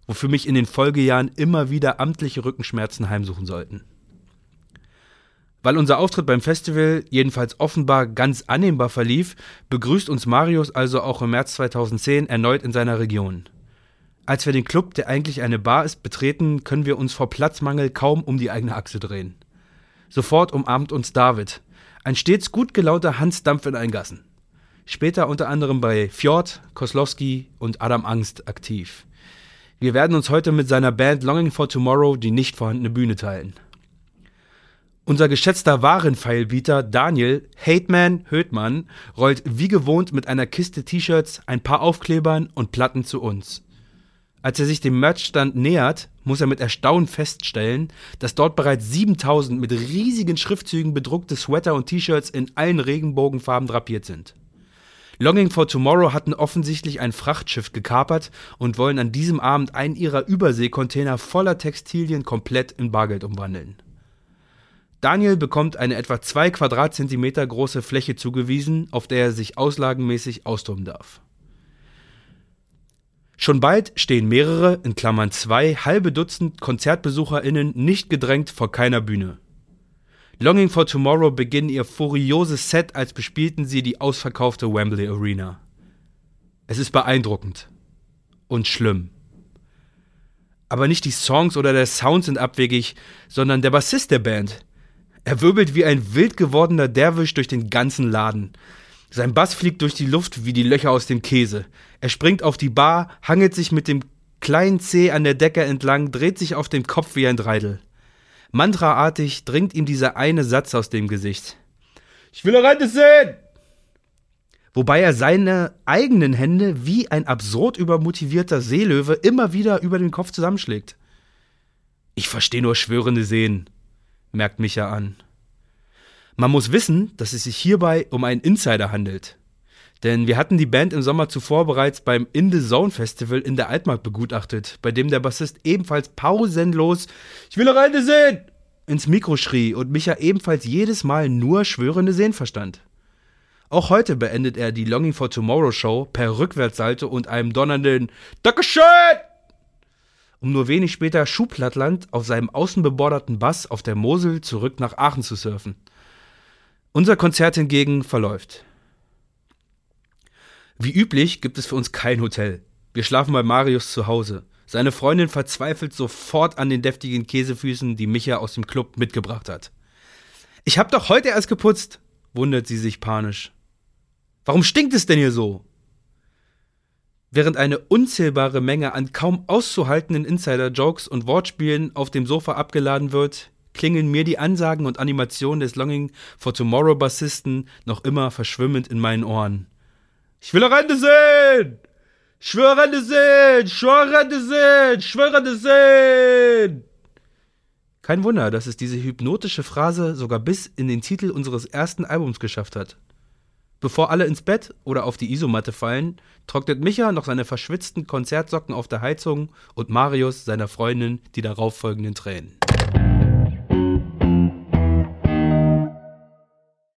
Wofür mich in den Folgejahren immer wieder amtliche Rückenschmerzen heimsuchen sollten. Weil unser Auftritt beim Festival jedenfalls offenbar ganz annehmbar verlief, begrüßt uns Marius also auch im März 2010 erneut in seiner Region. Als wir den Club, der eigentlich eine Bar ist, betreten, können wir uns vor Platzmangel kaum um die eigene Achse drehen. Sofort umarmt uns David, ein stets gut gelaunter Hans Dampf in Eingassen. Später unter anderem bei Fjord, Koslowski und Adam Angst aktiv. Wir werden uns heute mit seiner Band Longing for Tomorrow die nicht vorhandene Bühne teilen. Unser geschätzter Warenpfeilbieter Daniel Hateman Höhtmann rollt wie gewohnt mit einer Kiste T-Shirts, ein paar Aufklebern und Platten zu uns. Als er sich dem Merchstand nähert, muss er mit Erstaunen feststellen, dass dort bereits 7000 mit riesigen Schriftzügen bedruckte Sweater und T-Shirts in allen Regenbogenfarben drapiert sind. Longing for Tomorrow hatten offensichtlich ein Frachtschiff gekapert und wollen an diesem Abend einen ihrer Überseekontainer voller Textilien komplett in Bargeld umwandeln. Daniel bekommt eine etwa zwei Quadratzentimeter große Fläche zugewiesen, auf der er sich auslagenmäßig austoben darf. Schon bald stehen mehrere, in Klammern zwei, halbe Dutzend KonzertbesucherInnen nicht gedrängt vor keiner Bühne. Longing for Tomorrow beginnen ihr furioses Set, als bespielten sie die ausverkaufte Wembley Arena. Es ist beeindruckend und schlimm. Aber nicht die Songs oder der Sound sind abwegig, sondern der Bassist der Band. Er wirbelt wie ein wild gewordener Derwisch durch den ganzen Laden. Sein Bass fliegt durch die Luft wie die Löcher aus dem Käse. Er springt auf die Bar, hangelt sich mit dem kleinen Zeh an der Decke entlang, dreht sich auf dem Kopf wie ein Dreidel. Mantraartig dringt ihm dieser eine Satz aus dem Gesicht. Ich will Rente sehen! Wobei er seine eigenen Hände wie ein absurd übermotivierter Seelöwe immer wieder über den Kopf zusammenschlägt. Ich verstehe nur schwörende Sehen, merkt Micha an. Man muss wissen, dass es sich hierbei um einen Insider handelt. Denn wir hatten die Band im Sommer zuvor bereits beim In the Zone Festival in der Altmark begutachtet, bei dem der Bassist ebenfalls pausenlos Ich will Reine sehen! ins Mikro schrie und Micha ebenfalls jedes Mal nur schwörende Sehen verstand. Auch heute beendet er die Longing for Tomorrow Show per Rückwärtssalto und einem donnernden Dankeschön! Um nur wenig später Schuhplattland auf seinem außenbeborderten Bass auf der Mosel zurück nach Aachen zu surfen. Unser Konzert hingegen verläuft. Wie üblich gibt es für uns kein Hotel. Wir schlafen bei Marius zu Hause. Seine Freundin verzweifelt sofort an den deftigen Käsefüßen, die Micha aus dem Club mitgebracht hat. Ich hab doch heute erst geputzt, wundert sie sich panisch. Warum stinkt es denn hier so? Während eine unzählbare Menge an kaum auszuhaltenden Insider-Jokes und Wortspielen auf dem Sofa abgeladen wird, klingeln mir die Ansagen und Animationen des Longing for Tomorrow Bassisten noch immer verschwimmend in meinen Ohren. Ich will Rente sehen! Schwörende sehen! Schwörende sehen! Schwörende sehen! Kein Wunder, dass es diese hypnotische Phrase sogar bis in den Titel unseres ersten Albums geschafft hat. Bevor alle ins Bett oder auf die Isomatte fallen, trocknet Micha noch seine verschwitzten Konzertsocken auf der Heizung und Marius seiner Freundin die darauffolgenden Tränen.